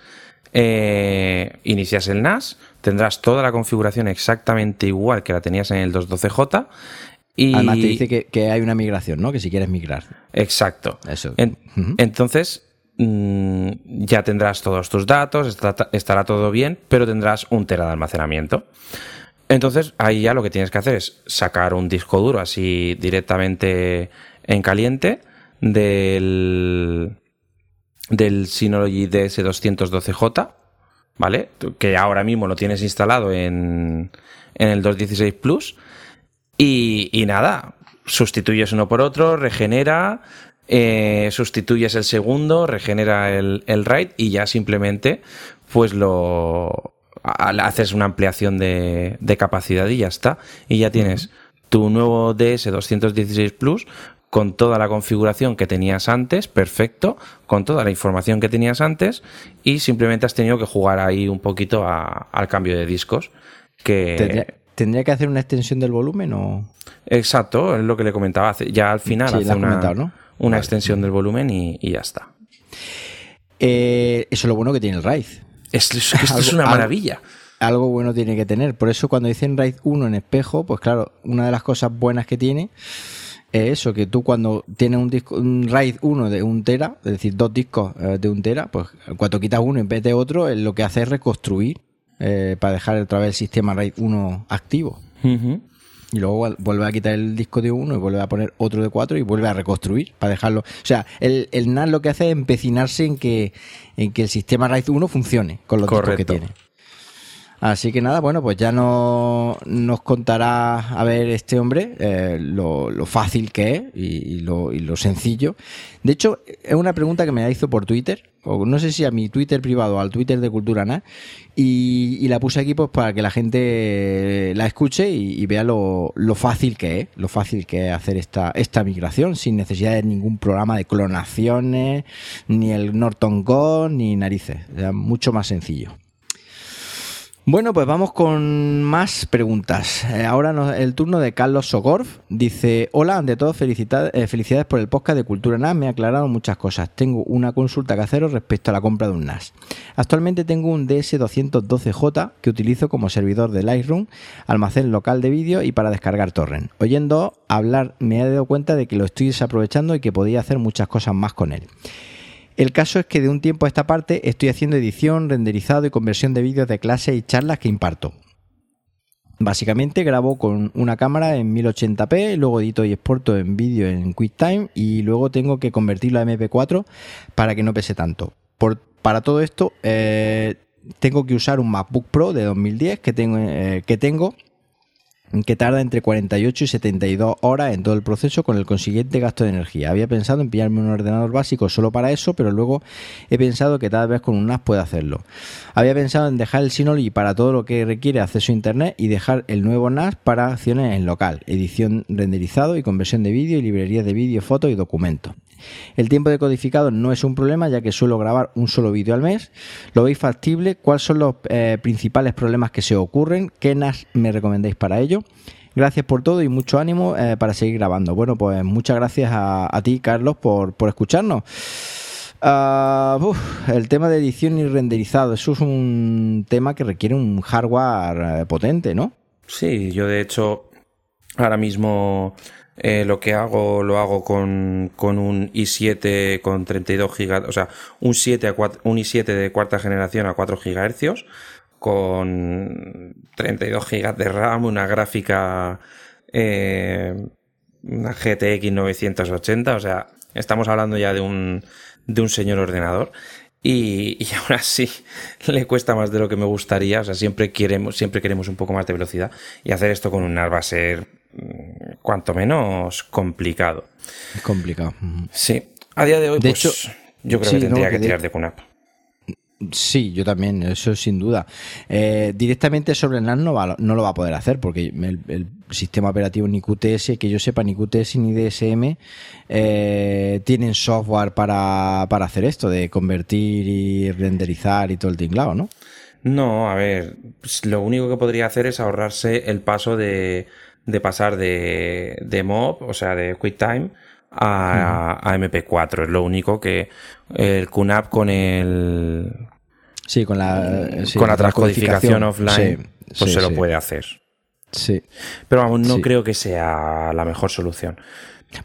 eh, inicias el NAS, tendrás toda la configuración exactamente igual que la tenías en el 212J y... Además te dice que, hay una migración, ¿no? Que si quieres migrar. Exacto. Eso. Entonces, mm, ya tendrás todos tus datos, estará todo bien, pero tendrás un tera de almacenamiento. Entonces, ahí ya lo que tienes que hacer es sacar un disco duro así directamente en caliente del, del Synology DS212J, ¿vale? Que ahora mismo lo tienes instalado en, en el 216 Plus y, nada, sustituyes uno por otro, regenera, eh, sustituyes el segundo, regenera el, el RAID y ya simplemente pues lo haces una ampliación de, de, capacidad y ya está. Y ya tienes tu nuevo DS216 Plus con toda la configuración que tenías antes, perfecto, con toda la información que tenías antes y simplemente has tenido que jugar ahí un poquito al cambio de discos. Que... ¿Tendría que hacer una extensión del volumen o...? Exacto, es lo que le comentaba. Ya al final hace una, una extensión del volumen y, ya está. Eh, eso es lo bueno que tiene el RAID. Esto, es una maravilla. Algo, bueno tiene que tener. Por eso cuando dicen RAID 1 en espejo, pues claro, una de las cosas buenas que tiene es eso, que tú cuando tienes un disco, un RAID 1 de un tera, es decir, dos discos eh, de un tera, pues cuando quitas uno y metes otro, lo que hace es reconstruir eh, para dejar otra vez el sistema RAID 1 activo. Y luego vuelve a quitar el disco de uno y vuelve a poner otro de cuatro y vuelve a reconstruir para dejarlo. O sea, el, el NAS lo que hace es empecinarse en que, en que el sistema RAID 1 funcione con los discos que tiene. Así que nada, bueno, pues ya no, nos contará a ver este hombre eh, lo, fácil que es y, lo, sencillo. De hecho, es una pregunta que me hizo por Twitter, o no sé si a mi Twitter privado o al Twitter de Cultura ¿no? y, la puse aquí pues para que la gente la escuche y, vea lo, fácil que es, lo fácil que es hacer esta, esta migración sin necesidad de ningún programa de clonaciones, ni el Norton Go, ni narices. mucho más sencillo. Bueno, pues vamos con más preguntas. Eh, ahora el turno de Carlos Sogorf. Dice, hola, ante todo eh, felicidades por el podcast de Cultura NAS. Me ha aclarado muchas cosas. Tengo una consulta que haceros respecto a la compra de un NAS. Actualmente tengo un DS212J que utilizo como servidor de Lightroom, almacén local de vídeo y para descargar torrent. Oyendo hablar me he dado cuenta de que lo estoy desaprovechando y que podía hacer muchas cosas más con él. El caso es que de un tiempo a esta parte estoy haciendo edición, renderizado y conversión de vídeos de clases y charlas que imparto. Básicamente grabo con una cámara en 1080p, luego edito y exporto en vídeo en QuickTime y luego tengo que convertirlo a MP4 para que no pese tanto. para todo esto eh, tengo que usar un MacBook Pro de 2010 que tengo, eh, que tengo que tarda entre 48 y 72 horas en todo el proceso con el consiguiente gasto de energía. Había pensado en pillarme un ordenador básico solo para eso, pero luego he pensado que tal vez con un NAS puede hacerlo. Había pensado en dejar el Synology para todo lo que requiere acceso a Internet y dejar el nuevo NAS para acciones en local, edición renderizado y conversión de vídeo y librerías de vídeo, fotos y documentos. El tiempo de codificado no es un problema ya que suelo grabar un solo vídeo al mes. ¿Lo veis factible? ¿Cuáles son los eh, principales problemas que se ocurren? ¿Qué NAS me recomendáis para ello? Gracias por todo y mucho ánimo eh, para seguir grabando. Bueno, pues muchas gracias a, ti, Carlos, por, escucharnos. Ah, el tema de edición y renderizado, eso es un tema que requiere un hardware eh, potente, ¿no? Sí, yo de hecho ahora mismo eh, lo que hago, lo hago con, con un i7 con 32 GB, o sea, un, 7 a un i7 de cuarta generación a 4 GHz, con 32 GB de RAM, una gráfica, eh, una GTX 980, o sea, estamos hablando ya de un, de un señor ordenador. Y, y, aún así le cuesta más de lo que me gustaría. O sea, siempre queremos, siempre queremos un poco más de velocidad. Y hacer esto con un NAS va a ser cuanto menos complicado. complicado. Sí. A día de hoy, de pues, hecho, yo creo que tendría que, tirar de QNAP. Sí, yo también, eso sin duda. Eh, directamente sobre el NAS no, no, lo va a poder hacer porque el, sistema operativo ni QTS, que yo sepa, ni QTS ni DSM eh, tienen software para, hacer esto, de convertir y renderizar y todo el tinglado, ¿no? No, a ver, pues lo único que podría hacer es ahorrarse el paso de, de pasar de, de MOB, o sea, de QuickTime, a, MP4. Es lo único que el QNAP con el. Sí, con la, con la transcodificación offline, pues se lo puede hacer. Sí. Pero vamos, no creo que sea la mejor solución.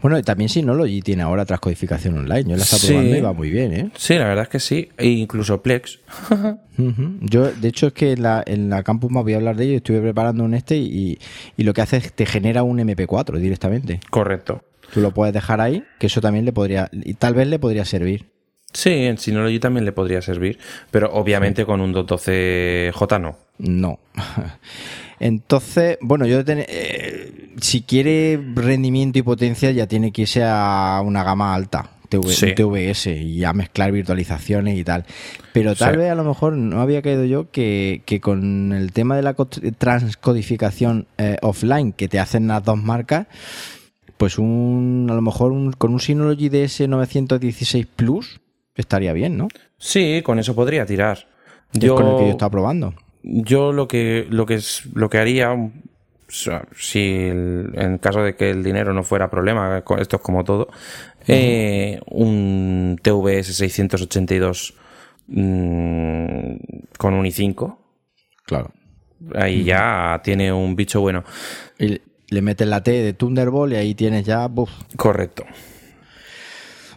Bueno, también Synology tiene ahora transcodificación online. Yo la está probando y va muy bien, ¿eh? Sí, la verdad es que sí. E incluso Plex. Yo, de hecho, es que en la, en la Campus más voy a hablar de ello. Estuve preparando un este y, y lo que hace es te genera un MP4 directamente. Correcto. Tú lo puedes dejar ahí, que eso también le podría, y tal vez le podría servir. Sí, en Synology también le podría servir, pero obviamente con un 212J no. No. Entonces, bueno, yo eh, si quiere rendimiento y potencia ya tiene que irse a una gama alta. TVS y ya mezclar virtualizaciones y tal. Pero tal vez a lo mejor no había caído yo que, con el tema de la transcodificación eh, offline que te hacen las dos marcas, pues un a lo mejor con un Synology DS916 Plus estaría bien, ¿no? Sí, con eso podría tirar. Yo, con el que yo estaba probando. Yo lo que lo que es lo que haría si en caso de que el dinero no fuera problema, esto es como todo, eh, un TVS 682 mm, con un i5. Claro. Ahí ya tiene un bicho bueno le metes la T de Thunderbolt y ahí tienes ya. Correcto.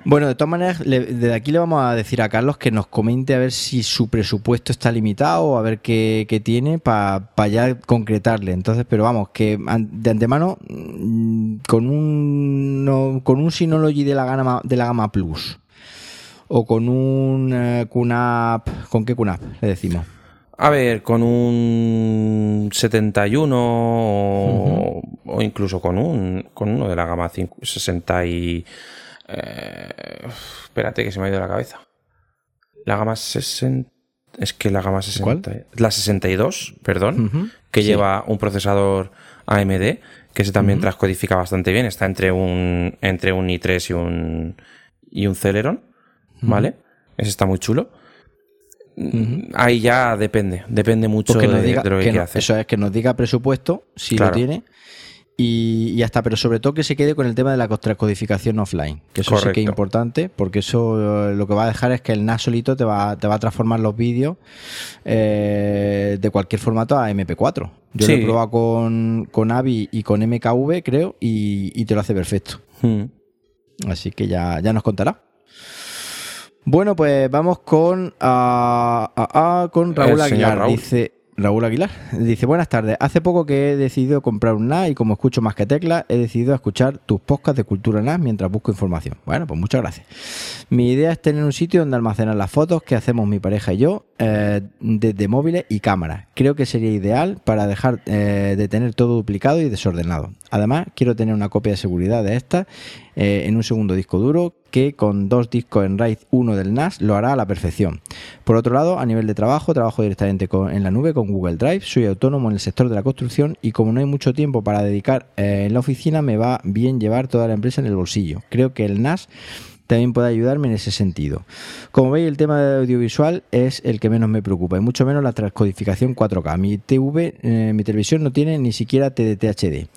Bueno, de todas maneras, desde aquí le vamos a decir a Carlos que nos comente a ver si su presupuesto está limitado, a ver qué, tiene para ya concretarle. Entonces, pero vamos, que de antemano, mm, con un, con un Synology de la gama, de la gama Plus o con un uh, ¿con qué QNAP le decimos? A ver, con un 71 o, incluso con un con uno de la gama 60 y... Eh, espérate que se me ha ido la cabeza. La gama 60... Es que la gama 60... La 62, perdón, que lleva un procesador AMD, que se también transcodifica bastante bien. Está entre un, entre un i3 y un, y un Celeron, ¿vale? Ese está muy chulo ahí ya depende, depende mucho pues de, lo que, hacer. Eso es, que nos diga presupuesto, si lo tiene, y ya está, pero sobre todo que se quede con el tema de la transcodificación offline, que eso sí que es importante, porque eso eh, lo que va a dejar es que el NAS solito te va, te va a transformar los vídeos eh, de cualquier formato a MP4. Yo lo he probado con, con AVI y con MKV, creo, y, te lo hace perfecto. Hmm. Así que ya, ya nos contará. Bueno, pues vamos con, ah, ah, con Raúl Aguilar. Dice, Raúl Aguilar dice, buenas tardes. Hace poco que he decidido comprar un NAS y como escucho más que teclas, he decidido escuchar tus podcasts de cultura NAS mientras busco información. Bueno, pues muchas gracias. Mi idea es tener un sitio donde almacenar las fotos que hacemos mi pareja y yo eh, desde móviles y cámaras. Creo que sería ideal para dejar eh, de tener todo duplicado y desordenado. Además, quiero tener una copia de seguridad de esta eh, en un segundo disco duro que con dos discos en RAID 1 del NAS lo hará a la perfección. Por otro lado, a nivel de trabajo, trabajo directamente en la nube con Google Drive, soy autónomo en el sector de la construcción y como no hay mucho tiempo para dedicar eh, en la oficina, me va bien llevar toda la empresa en el bolsillo. Creo que el NAS también puede ayudarme en ese sentido. Como veis, el tema de audiovisual es el que menos me preocupa, y mucho menos la transcodificación 4K. Mi TV, eh, mi televisión no tiene ni siquiera TDT HD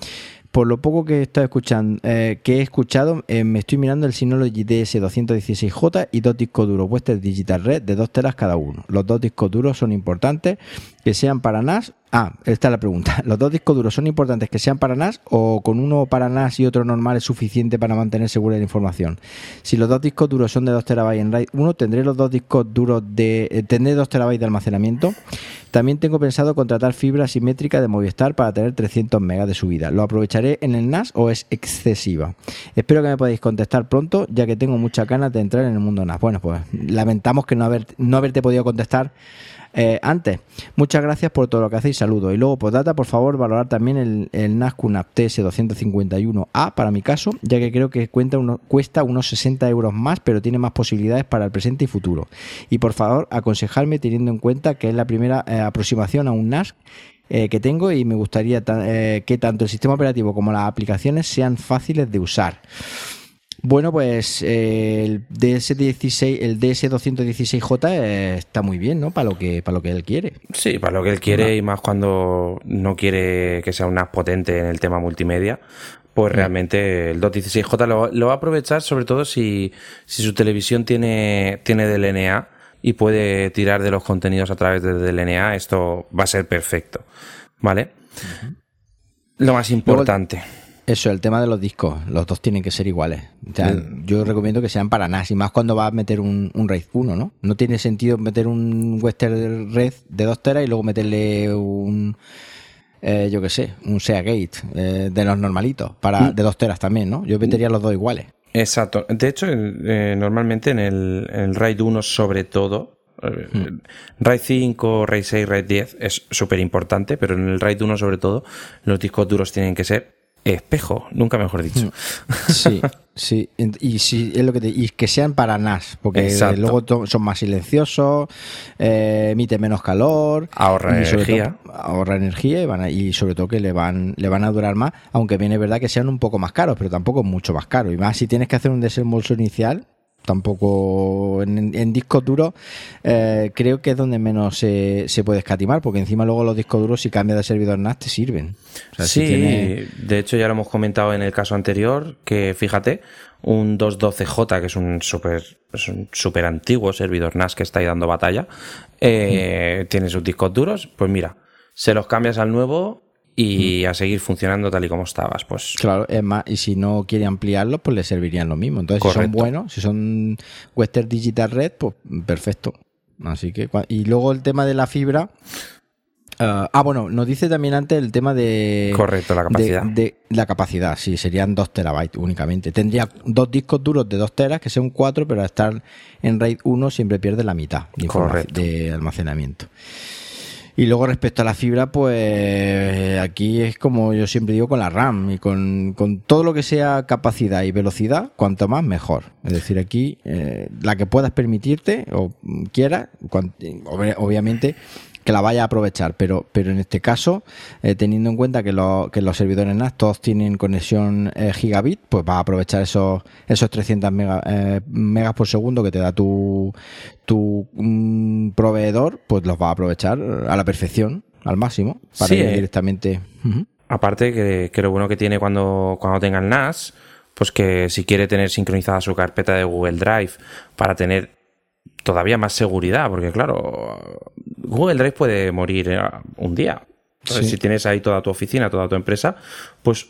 por lo poco que he estado escuchando, eh, que he escuchado, eh, me estoy mirando el Synology DS216J y dos discos duros Western Digital Red de dos teras cada uno. Los dos discos duros son importantes que sean para NAS Ah, esta es la pregunta. ¿Los dos discos duros son importantes que sean para NAS o con uno para NAS y otro normal es suficiente para mantener segura la información? Si los dos discos duros son de 2 TB en RAID 1, ¿tendré los dos discos duros de eh, tendré 2 TB de almacenamiento? También tengo pensado contratar fibra simétrica de Movistar para tener 300 MB de subida. ¿Lo aprovecharé en el NAS o es excesiva? Espero que me podáis contestar pronto, ya que tengo muchas ganas de entrar en el mundo NAS. Bueno, pues lamentamos que no, haber, no haberte podido contestar eh, antes, muchas gracias por todo lo que hacéis, saludos. Y luego, por data, por favor, valorar también el, el NASCUNAP TS251A para mi caso, ya que creo que cuenta cuesta unos 60 euros más, pero tiene más posibilidades para el presente y futuro. Y por favor, aconsejarme teniendo en cuenta que es la primera eh, aproximación a un NAS eh, que tengo y me gustaría que tanto el sistema operativo como las aplicaciones sean fáciles de usar. Bueno, pues eh, el DS16, el DS216J eh, está muy bien, ¿no? Para lo que para lo que él quiere. Sí, para lo que él quiere y más cuando no quiere que sea un NAS potente en el tema multimedia, pues mm. realmente el 216J lo, va a aprovechar sobre todo si, si su televisión tiene, tiene DLNA y puede tirar de los contenidos a través de DLNA, esto va a ser perfecto, ¿vale? Lo más importante. Eso, el tema de los discos, los dos tienen que ser iguales. Yo recomiendo que sean para NAS, y más cuando vas a meter un, un RAID 1, ¿no? No tiene sentido meter un Western Red de 2 teras y luego meterle un, eh, yo qué sé, un Seagate eh, de los normalitos, para, mm. de 2 teras también, ¿no? Yo metería los dos iguales. Exacto. De hecho, eh, normalmente en el, en el RAID 1 sobre todo. RAID 5, RAID 6, RAID 10 es súper importante, pero en el RAID 1 sobre todo, los discos duros tienen que ser espejo, nunca mejor dicho. Mm. Sí, sí. Y, es lo que y que sean para NAS, porque luego son más silenciosos, eh, emiten menos calor, ahorra energía, ahorra energía y, van y sobre todo que le van le van a durar más, aunque bien es verdad que sean un poco más caros, pero tampoco mucho más caros. Y más si tienes que hacer un desembolso inicial, tampoco en, discos duros eh, creo que es donde menos se, se, puede escatimar porque encima luego los discos duros si cambias de servidor NAS te sirven. Sí de hecho ya lo hemos comentado en el caso anterior que fíjate un 212J que es un súper super antiguo servidor NAS que está ahí dando batalla eh, tiene sus discos duros pues mira se los cambias al nuevo y a seguir funcionando tal y como estabas. Pues claro, es más, y si no quiere ampliarlo, pues le servirían lo mismo. Entonces, si son buenos, si son Western Digital Red, pues perfecto. Así que, y luego el tema de la fibra. ah, ah bueno, nos dice también antes el tema de. Correcto, la capacidad. De, la capacidad, sí, serían 2 terabytes únicamente. Tendría dos discos duros de 2 teras, que son 4, pero al estar en RAID 1 siempre pierde la mitad de almacenamiento. Y luego respecto a la fibra, pues aquí es como yo siempre digo con la RAM y con, todo lo que sea capacidad y velocidad, cuanto más mejor. Es decir, aquí eh, la que puedas permitirte o quieras, obviamente que la vaya a aprovechar, pero, pero en este caso, eh, teniendo en cuenta que, que, los servidores NAS todos tienen conexión eh, gigabit, pues va a aprovechar esos, esos 300 eh, megas por segundo que te da tu, tu mm, proveedor, pues los va a aprovechar a la perfección, al máximo, para ir directamente. Aparte que, que, lo bueno que tiene cuando, cuando tenga el NAS, pues que si quiere tener sincronizada su carpeta de Google Drive para tener todavía más seguridad, porque claro, Google Drive puede morir eh, un día. Entonces, si tienes ahí toda tu oficina, toda tu empresa, pues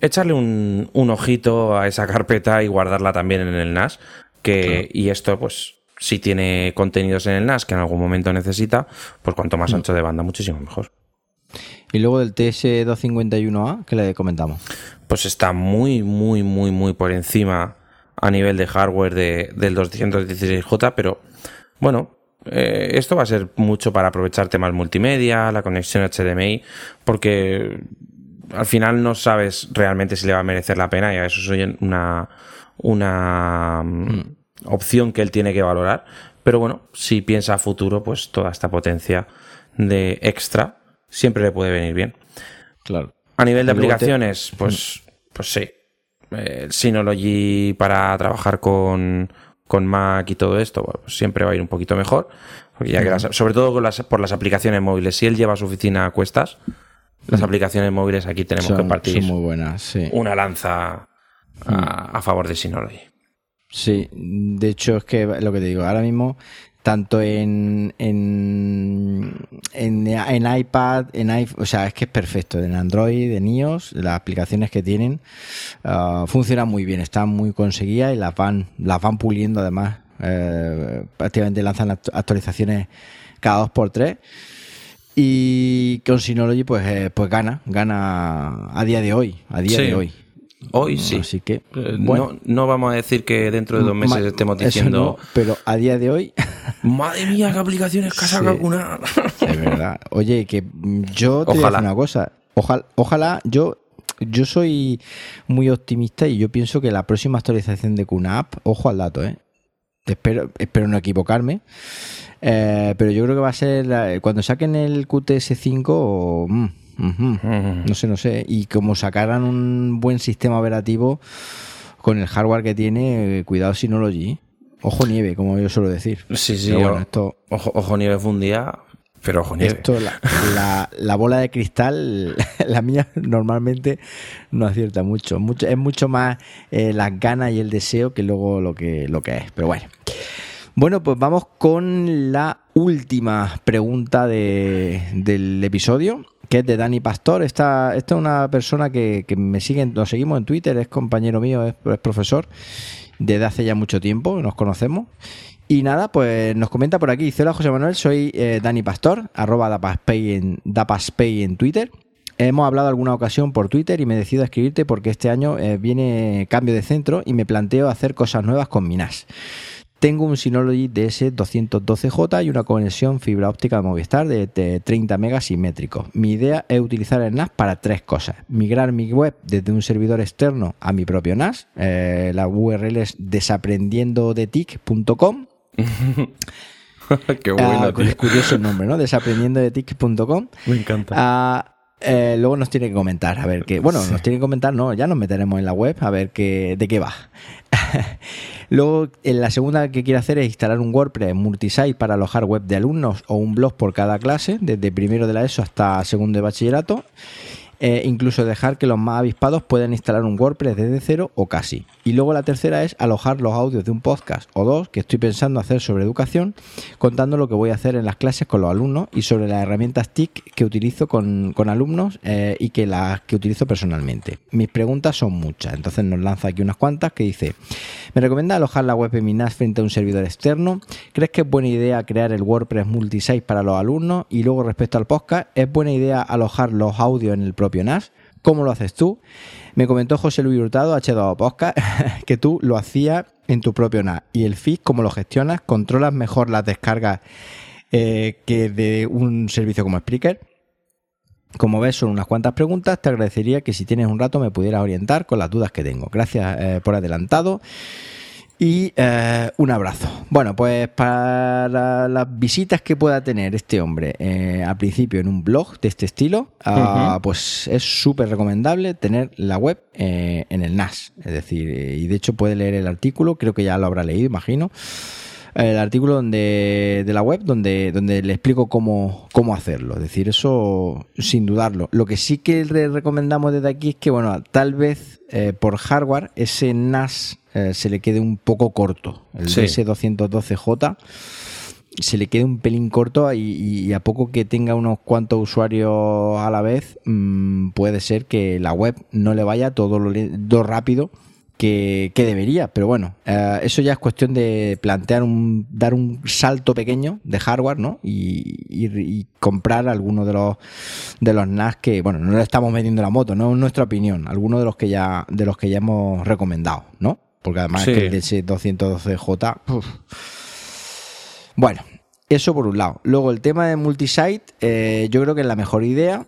echarle un, ojito a esa carpeta y guardarla también en el NAS. Que, Y esto, pues, si tiene contenidos en el NAS que en algún momento necesita, pues cuanto más mm. ancho de banda, muchísimo mejor. Y luego del TS251A, ¿qué le comentamos? Pues está muy, muy, muy, muy por encima a nivel de hardware de, del 216J, pero bueno, eh, esto va a ser mucho para aprovechar temas multimedia, la conexión HDMI, porque al final no sabes realmente si le va a merecer la pena y a eso es una, una mm, opción que él tiene que valorar. Pero bueno, si piensa a futuro, pues toda esta potencia de extra siempre le puede venir bien. Claro. A nivel de aplicaciones, pues, pues sí. El Synology para trabajar con, con Mac y todo esto, pues siempre va a ir un poquito mejor. Sobre todo por las aplicaciones móviles. Si él lleva su oficina a cuestas, las aplicaciones móviles aquí tenemos que partir. muy buenas, Una lanza a, a, favor de Synology. Sí, de hecho es que lo que te digo, ahora mismo tanto en, en, en, iPad, en iPhone, o sea, es que es perfecto, en Android, en iOS, las aplicaciones que tienen uh, funcionan muy bien, están muy conseguidas y las van, las van puliendo además, eh, prácticamente lanzan actualizaciones cada dos por tres. Y con Synology pues, eh, pues gana, gana a día de hoy, a día de hoy. Hoy sí. Así que, eh, bueno, no, vamos a decir que dentro de dos meses estemos diciendo. pero a día de hoy. Madre mía, qué aplicaciones que ha sacado una. Es verdad. Oye, que yo te ojalá. Voy a una cosa. Ojalá, ojalá yo. Yo soy muy optimista y yo pienso que la próxima actualización de QNAP, ojo al dato, ¿eh? Espero, espero no equivocarme. Eh, pero yo creo que va a ser cuando saquen el QTS5. Mmm, no sé, no sé. Y como sacaran un buen sistema operativo con el hardware que tiene, eh, cuidado Synology. Ojo nieve, como yo suelo decir. Sí, sí, esto, ojo, nieve fue un día, pero ojo nieve. Esto, la, bola de cristal, la mía normalmente no acierta mucho. mucho es mucho más eh, las ganas y el deseo que luego lo que, lo que es. Pero bueno. Bueno, pues vamos con la última pregunta del episodio que es de Dani Pastor. Esta, esta es una persona que, me sigue, lo seguimos en Twitter, es compañero mío, es, profesor desde hace ya mucho tiempo, nos conocemos. Y nada, pues nos comenta por aquí, dice, hola José Manuel, soy eh, Dani Pastor, arroba Dapaspay en, en Twitter. Hemos hablado alguna ocasión por Twitter y me decido a escribirte porque este año eh, viene cambio de centro y me planteo hacer cosas nuevas con mi NAS. Tengo un Synology DS212J y una conexión fibra óptica de Movistar de, 30 megas simétrico. Mi idea es utilizar el NAS para tres cosas. Migrar mi web desde un servidor externo a mi propio NAS. Eh, la URL es desaprendiendodetic.com. Qué bueno. Ah, es curioso el nombre, ¿no? Desaprendiendodetic.com. Me encanta. Ah, eh, luego nos tiene que comentar, a ver qué. Bueno, nos tiene que comentar, no, ya nos meteremos en la web a ver qué, de qué va. luego, en la segunda que quiere hacer es instalar un WordPress multisite para alojar web de alumnos o un blog por cada clase, desde primero de la ESO hasta segundo de bachillerato. Eh, incluso dejar que los más avispados puedan instalar un WordPress desde cero o casi. Y luego la tercera es alojar los audios de un podcast o dos que estoy pensando hacer sobre educación, contando lo que voy a hacer en las clases con los alumnos y sobre las herramientas TIC que utilizo con, alumnos eh, y que las que utilizo personalmente. Mis preguntas son muchas, entonces nos lanza aquí unas cuantas que dice, ¿me recomienda alojar la web en mi NAS frente a un servidor externo? ¿Crees que es buena idea crear el WordPress multisite para los alumnos? Y luego respecto al podcast, ¿es buena idea alojar los audios en el propio NAS. ¿Cómo lo haces tú? Me comentó José Luis Hurtado, H2 Podcast, que tú lo hacías en tu propio NAS. Y el feed, ¿cómo lo gestionas? ¿Controlas mejor las descargas eh, que de un servicio como Spreaker? Como ves, son unas cuantas preguntas. Te agradecería que si tienes un rato me pudieras orientar con las dudas que tengo. Gracias eh, por adelantado. Y eh, un abrazo. Bueno, pues para las visitas que pueda tener este hombre eh, al principio en un blog de este estilo, ah, pues es súper recomendable tener la web eh, en el NAS. Es decir, y de hecho puede leer el artículo, creo que ya lo habrá leído, imagino el artículo donde, de la web donde, donde le explico cómo, cómo hacerlo. Es decir, eso sin dudarlo. Lo que sí que le recomendamos desde aquí es que, bueno, tal vez eh, por hardware ese NAS eh, se le quede un poco corto. El DS212J se le quede un pelín corto y, a poco que tenga unos cuantos usuarios a la vez, mm, puede ser que la web no le vaya todo lo rápido que, debería, pero bueno, eh, eso ya es cuestión de plantear un, dar un salto pequeño de hardware, ¿no? Y, comprar algunos de los de los NAS que, bueno, no le estamos metiendo la moto, no es nuestra opinión, algunos de los que ya, de los que ya hemos recomendado, ¿no? Porque además es que el DS212J, bueno, eso por un lado. Luego el tema de multisite, eh, yo creo que es la mejor idea.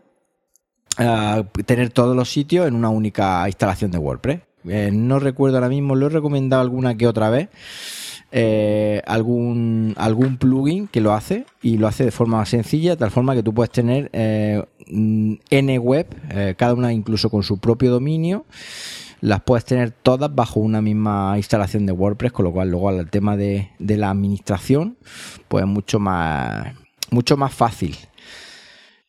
Eh, tener todos los sitios en una única instalación de WordPress. Eh, no recuerdo ahora mismo, lo he recomendado alguna que otra vez. Eh, algún, algún plugin que lo hace y lo hace de forma sencilla, de tal forma que tú puedes tener eh, N web, cada una incluso con su propio dominio, las puedes tener todas bajo una misma instalación de WordPress, con lo cual luego al tema de, de la administración, pues mucho más, mucho más fácil.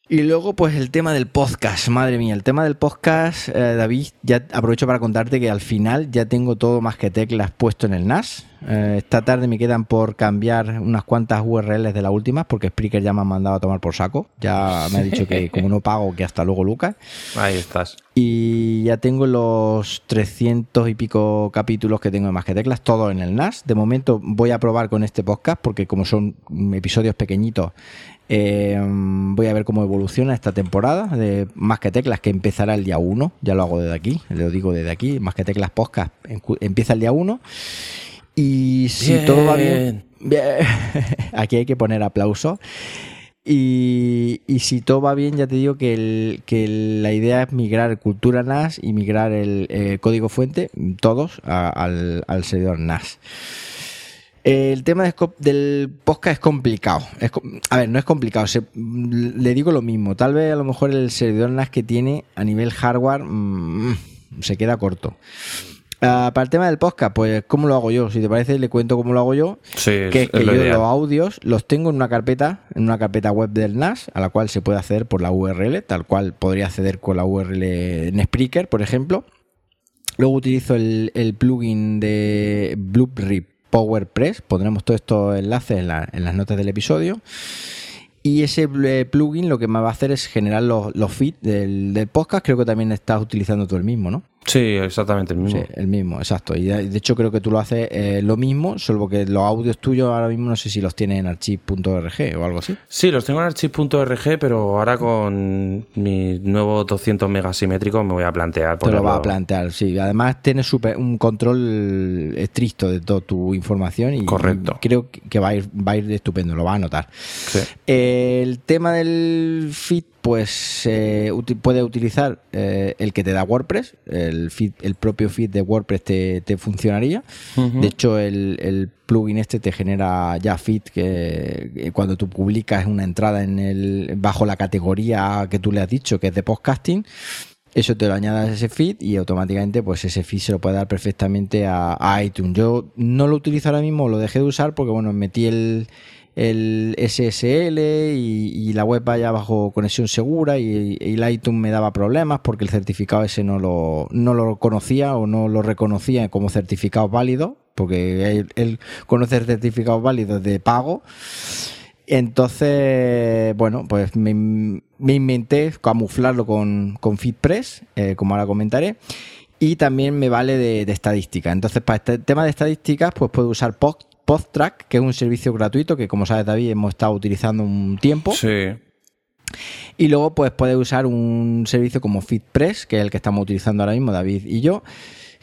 Y luego, pues el tema del podcast, madre mía, el tema del podcast, eh, David, ya aprovecho para contarte que al final ya tengo todo más que teclas puesto en el NAS. Eh, esta tarde me quedan por cambiar unas cuantas URLs de las últimas porque Spreaker ya me ha mandado a tomar por saco. Ya me ha dicho que como no pago, que hasta luego, Lucas. Ahí estás. Y ya tengo los 300 y pico capítulos que tengo de más que teclas, todos en el NAS. De momento voy a probar con este podcast porque como son episodios pequeñitos, eh, voy a ver cómo evoluciona esta temporada de Más que Teclas, que empezará el día 1. Ya lo hago desde aquí, lo digo desde aquí. Más que Teclas Podcast empieza el día 1. Y si todo va bien, aquí hay que poner aplauso. Y, si todo va bien, ya te digo que, que la idea es migrar cultura NAS y migrar el eh, código fuente, todos, al, al servidor NAS. El tema del podcast es complicado. a ver, no es complicado. le digo lo mismo. Tal vez a lo mejor el servidor NAS que tiene a nivel hardware mm, se queda corto. Ah, para el tema del podcast, pues ¿cómo lo hago yo? Si te parece, le cuento cómo lo hago yo. Sí, que es, que yo los audios los tengo en una carpeta, en una carpeta web del NAS, a la cual se puede acceder por la URL, tal cual podría acceder con la URL en Spreaker, por ejemplo. Luego utilizo el, el plugin de Blooprip PowerPress. Pondremos todos estos enlaces en, las notas del episodio. Y ese eh, plugin lo que me va a hacer es generar los, feeds del, del, podcast. Creo que también estás utilizando tú el mismo, ¿no? Sí, exactamente el mismo. Sí, el mismo, exacto. Y de hecho creo que tú lo haces eh, lo mismo, solo que los audios tuyos ahora mismo no sé si los tienes en archive.org o algo así. Sí, los tengo en archive.org, pero ahora con mi nuevo 200 megasimétrico me voy a plantear. Te lo va a plantear, sí. Además tienes super, un control estricto de toda tu información y, Correcto. creo que va a, ir, va a ir estupendo, lo va a notar. Sí. el tema del feed pues eh, puedes utilizar eh, el que te da WordPress, el, feed, el propio feed de WordPress te, funcionaría. De hecho, el, plugin este te genera ya feed que cuando tú publicas una entrada en el bajo la categoría que tú le has dicho, que es de podcasting, eso te lo añadas a ese feed y automáticamente pues ese feed se lo puede dar perfectamente a, a iTunes. Yo no lo utilizo ahora mismo, lo dejé de usar porque bueno, metí el el SSL y, la web vaya bajo conexión segura y, el iTunes me daba problemas porque el certificado ese no lo, no lo conocía o no lo reconocía como certificado válido, porque él, conoce certificados válidos de pago. Entonces, bueno, pues me, inventé camuflarlo con, con FeedPress, eh, como ahora comentaré, y también me vale de, de estadística. Entonces, para este tema de estadísticas, pues puedo usar POC PodTrack, que es un servicio gratuito que, como sabes, David, hemos estado utilizando un tiempo. Sí. Y luego, pues puedes usar un servicio como FeedPress, que es el que estamos utilizando ahora mismo, David y yo,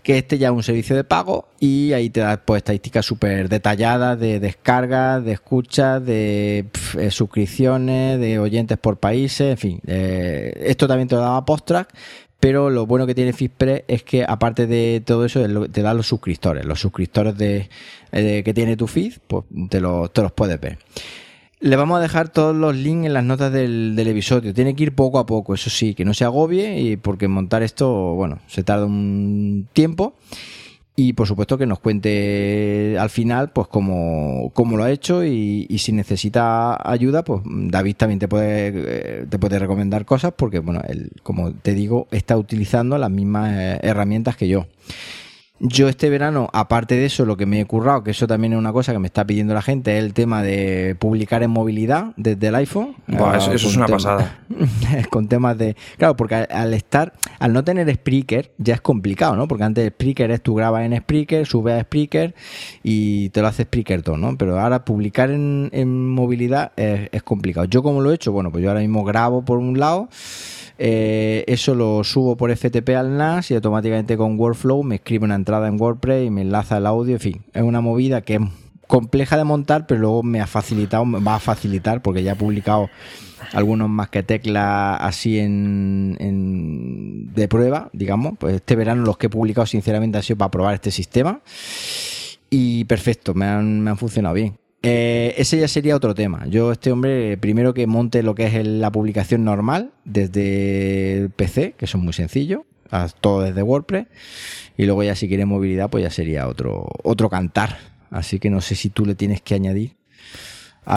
que este ya es un servicio de pago y ahí te da pues estadísticas súper detalladas de descargas, de escuchas, de eh, suscripciones, de oyentes por países, en fin. Eh, esto también te lo daba Posttrack, pero lo bueno que tiene Fitpress es que aparte de todo eso te da los suscriptores, los suscriptores de, que tiene tu feed, pues te, los puedes ver. Le vamos a dejar todos los links en las notas del, episodio. Tiene que ir poco a poco, eso sí, que no se agobie, y porque montar esto, bueno, se tarda un tiempo. Y por supuesto que nos cuente al final, pues cómo, cómo lo ha hecho y, si necesita ayuda, pues David también te puede, eh, te puede recomendar cosas porque, bueno, él, como te digo, está utilizando las mismas eh, herramientas que yo. Yo este verano, aparte de eso, lo que me he currado, que eso también es una cosa que me está pidiendo la gente, es el tema de publicar en movilidad desde el iPhone. eso, es una pasada. con temas de... Claro, porque al, estar, al no tener Spreaker, ya es complicado, ¿no? Porque antes Spreaker es tú grabas en Spreaker, subes a Spreaker y te lo hace Spreaker todo, ¿no? Pero ahora publicar en, movilidad es, es complicado. ¿Yo cómo lo he hecho? Bueno, pues yo ahora mismo grabo por un lado eh, eso lo subo por FTP al NAS y automáticamente con Workflow me escribe una entrada en WordPress y me enlaza el audio. En fin, es una movida que es compleja de montar, pero luego me ha facilitado, me va a facilitar porque ya he publicado algunos más que tecla así en, de prueba, digamos. Pues este verano los que he publicado sinceramente ha sido para probar este sistema. Y perfecto, han, me han funcionado bien. Eh, ese ya sería otro tema. Yo, este hombre, primero que monte lo que es la publicación normal desde el PC, que son muy sencillos, todo desde WordPress, y luego ya si quiere movilidad, pues ya sería otro, otro cantar. Así que no sé si tú le tienes que añadir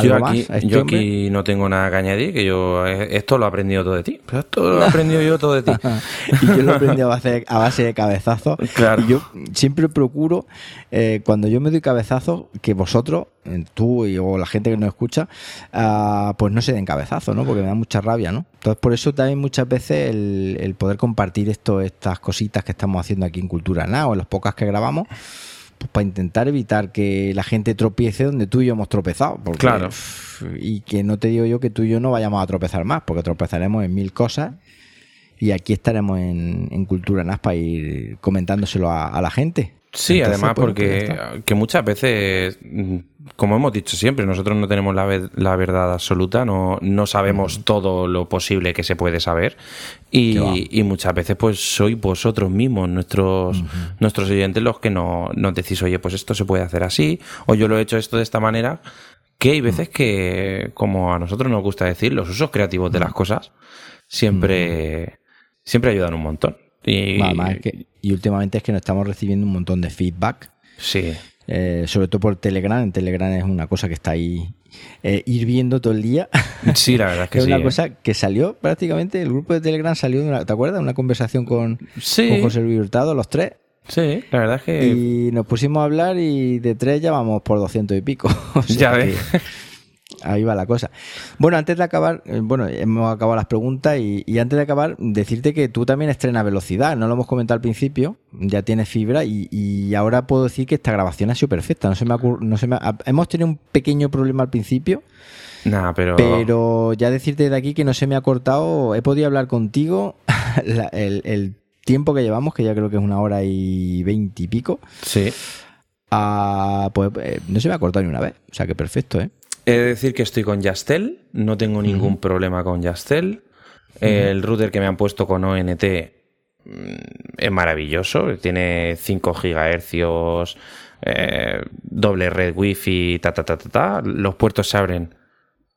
yo aquí, este yo aquí no tengo nada que añadir, que yo eh, esto lo he aprendido todo de ti. esto lo he aprendido yo todo de ti. y yo lo he aprendido a base, a base de cabezazos. Claro. Y yo siempre procuro, eh, cuando yo me doy cabezazos, que vosotros, tú y, o la gente que nos escucha, uh, pues no se den cabezazos, ¿no? Porque me da mucha rabia, ¿no? Entonces, por eso también muchas veces el, el poder compartir esto, estas cositas que estamos haciendo aquí en Cultura Now, en las pocas que grabamos, pues para intentar evitar que la gente tropiece donde tú y yo hemos tropezado. claro. Y que no te digo yo que tú y yo no vayamos a tropezar más, porque tropezaremos en mil cosas y aquí estaremos en, Cultura NAS para ir comentándoselo a la gente. Sí, además pues, porque que muchas veces, mm, como hemos dicho siempre, nosotros no tenemos la, la verdad absoluta, no, no sabemos todo lo posible que se puede saber y, y, muchas veces pues sois vosotros mismos, nuestros, nuestros oyentes, los que no, nos decís, oye, pues esto se puede hacer así o yo lo he hecho esto de esta manera, que hay veces que, como a nosotros nos gusta decir, los usos creativos de las cosas siempre, siempre ayudan un montón. Y, y últimamente es que nos estamos recibiendo un montón de feedback. Sí. Eh, sobre todo por Telegram. En Telegram es una cosa que está ahí eh, hirviendo todo el día. Sí, la verdad es que es sí. una ¿eh? cosa que salió prácticamente, el grupo de Telegram salió, de una, ¿te acuerdas? Una conversación con, con José Luis Hurtado, los tres. Sí, la verdad es que... Y nos pusimos a hablar y de tres ya vamos por doscientos y pico. ya ves. Ahí va la cosa. Bueno, antes de acabar, eh, bueno, hemos acabado las preguntas y, antes de acabar, decirte que tú también estrenas velocidad, no lo hemos comentado al principio, ya tienes fibra y, ahora puedo decir que esta grabación ha sido perfecta. No se me, no se me hemos tenido un pequeño problema al principio. Nah, pero... pero ya decirte de aquí que no se me ha cortado, he podido hablar contigo el, tiempo que llevamos, que ya creo que es una hora y veinte y pico. Sí. Ah, pues eh, no se me ha cortado ni una vez. O sea que perfecto, ¿eh? He de decir que estoy con Yastel, no tengo ningún problema con Yastel. El router que me han puesto con ONT mm, es maravilloso, tiene 5 GHz, eh, doble red wifi, ta, ta, ta, ta, ta. Los puertos se abren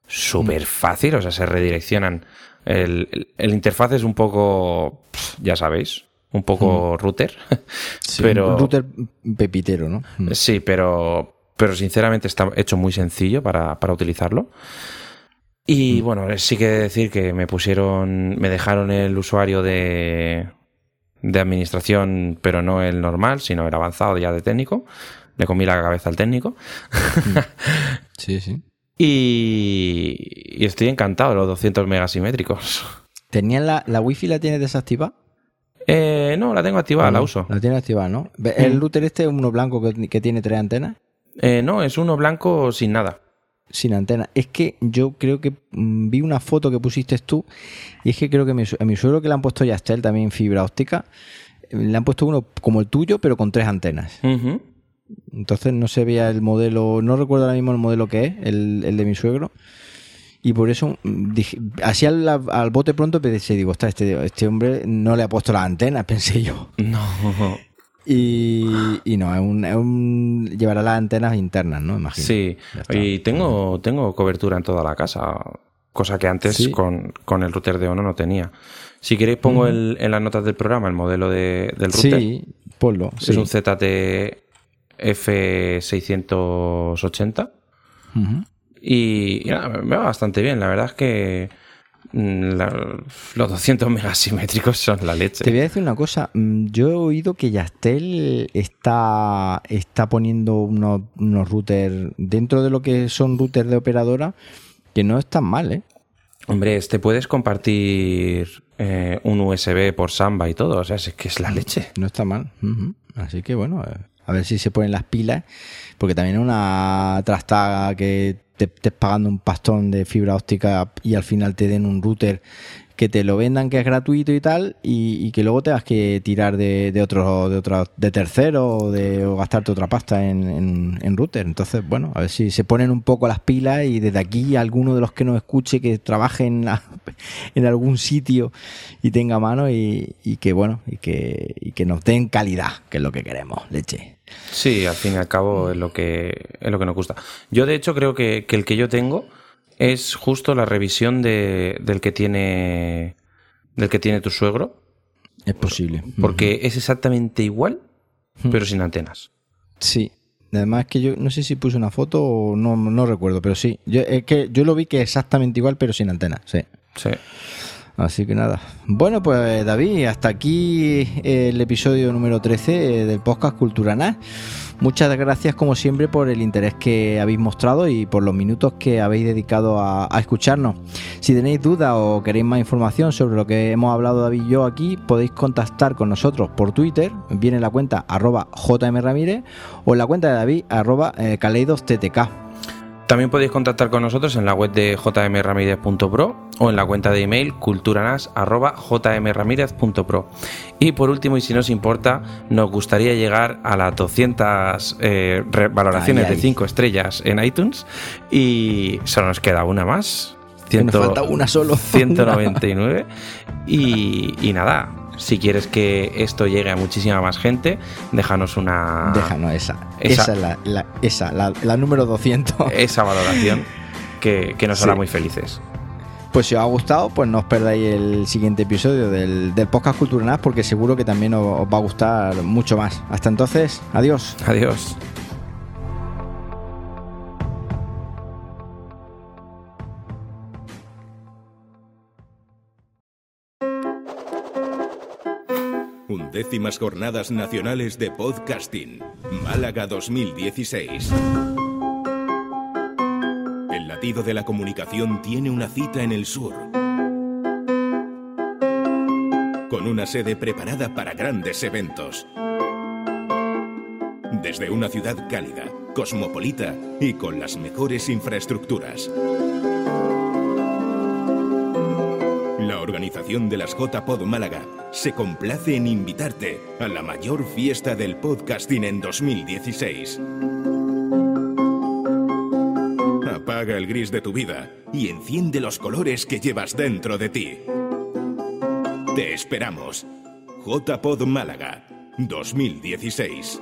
súper fácil, o sea, se redireccionan. El, interfaz es un poco, ya sabéis, un poco router. pero, un router pepitero, ¿no? Sí, pero pero sinceramente está hecho muy sencillo para, utilizarlo. Y mm. bueno, sí que decir que me pusieron, me dejaron el usuario de, de administración, pero no el normal, sino el avanzado ya de técnico. Le comí la cabeza al técnico. Sí, sí. Y, estoy encantado, los 200 megasimétricos. ¿Tenían la, la wifi la tienes desactivada? Eh, no, la tengo activada, la uso. La tienes activada, ¿no? ¿El mm. router este es uno blanco que, que tiene tres antenas? Eh, no, es uno blanco sin nada. Sin antena. Es que yo creo que mm, vi una foto que pusiste tú y es que creo que a mi suegro que le han puesto ya él también fibra óptica, le han puesto uno como el tuyo, pero con tres antenas. Entonces no se veía el modelo, no recuerdo ahora mismo el modelo que es, el, de mi suegro. Y por eso mm, dije, así al, al bote pronto pensé, digo, está este, este hombre no le ha puesto las antenas, pensé yo. No. Y, no, es un, llevará las antenas internas, ¿no? Imagino. Sí, y tengo, tengo cobertura en toda la casa, cosa que antes con, con, el router de Ono no tenía. Si queréis pongo el, en las notas del programa el modelo de, del router. Sí, ponlo. Es un ZT F680. Y, me va bastante bien. La verdad es que mm, los 200 megas simétricos son la leche. Te voy a decir una cosa. Mm, yo he oído que Yastel está, está poniendo unos, unos routers dentro de lo que son routers de operadora que no están mal, ¿eh? Hombre, este puedes compartir eh, un USB por Samba y todo. O sea, es que es la leche. No está mal. Así que bueno, eh, a ver si se ponen las pilas, porque también es una trastaga que te estés pagando un pastón de fibra óptica y al final te den un router que te lo vendan que es gratuito y tal y, que luego tengas que tirar de, de otro de otro de tercero o, de, o gastarte otra pasta en, en, router entonces bueno a ver si se ponen un poco las pilas y desde aquí alguno de los que nos escuche que trabaje en, en algún sitio y tenga mano y, y que bueno y que, y que nos den calidad que es lo que queremos leche Sí, al fin y al cabo es lo que, es lo que nos gusta. Yo, de hecho, creo que, el que yo tengo es justo la revisión de, del que tiene del que tiene tu suegro. Es posible. Porque es exactamente igual, pero sin antenas. Sí. Además que yo no sé si puse una foto o no, no recuerdo, pero sí. Yo, es que yo lo vi que es exactamente igual, pero sin antenas. Sí. Sí. Así que nada. Bueno, pues David, hasta aquí el episodio número 13 del podcast Cultura NAS. Muchas gracias como siempre por el interés que habéis mostrado y por los minutos que habéis dedicado a, escucharnos. Si tenéis dudas o queréis más información sobre lo que hemos hablado David y yo aquí, podéis contactar con nosotros por Twitter, viene la cuenta arroba jmramírez o en la cuenta de David arroba eh, caleidosttk. También podéis contactar con nosotros en la web de jmramirez.pro o en la cuenta de email culturanas.jmramirez.pro. Y por último, y si nos importa, nos gustaría llegar a las 200 eh, valoraciones de 5 estrellas en iTunes y solo nos queda una más. nos falta una solo. 199. y, y nada, si quieres que esto llegue a muchísima más gente, déjanos una. Déjanos esa. Esa, es la, esa, la, número 200. Esa valoración que, nos hará muy felices. Pues si os ha gustado, pues no os perdáis el siguiente episodio del, del podcast Cultura porque seguro que también os va a gustar mucho más. Hasta entonces, adiós. Adiós. Undécimas Jornadas Nacionales de Podcasting, Málaga 2016. El latido de la comunicación tiene una cita en el sur. Con una sede preparada para grandes eventos. Desde una ciudad cálida, cosmopolita y con las mejores infraestructuras. La organización de las JPod Málaga se complace en invitarte a la mayor fiesta del podcasting en 2016. Apaga el gris de tu vida y enciende los colores que llevas dentro de ti. Te esperamos. JPod Málaga 2016.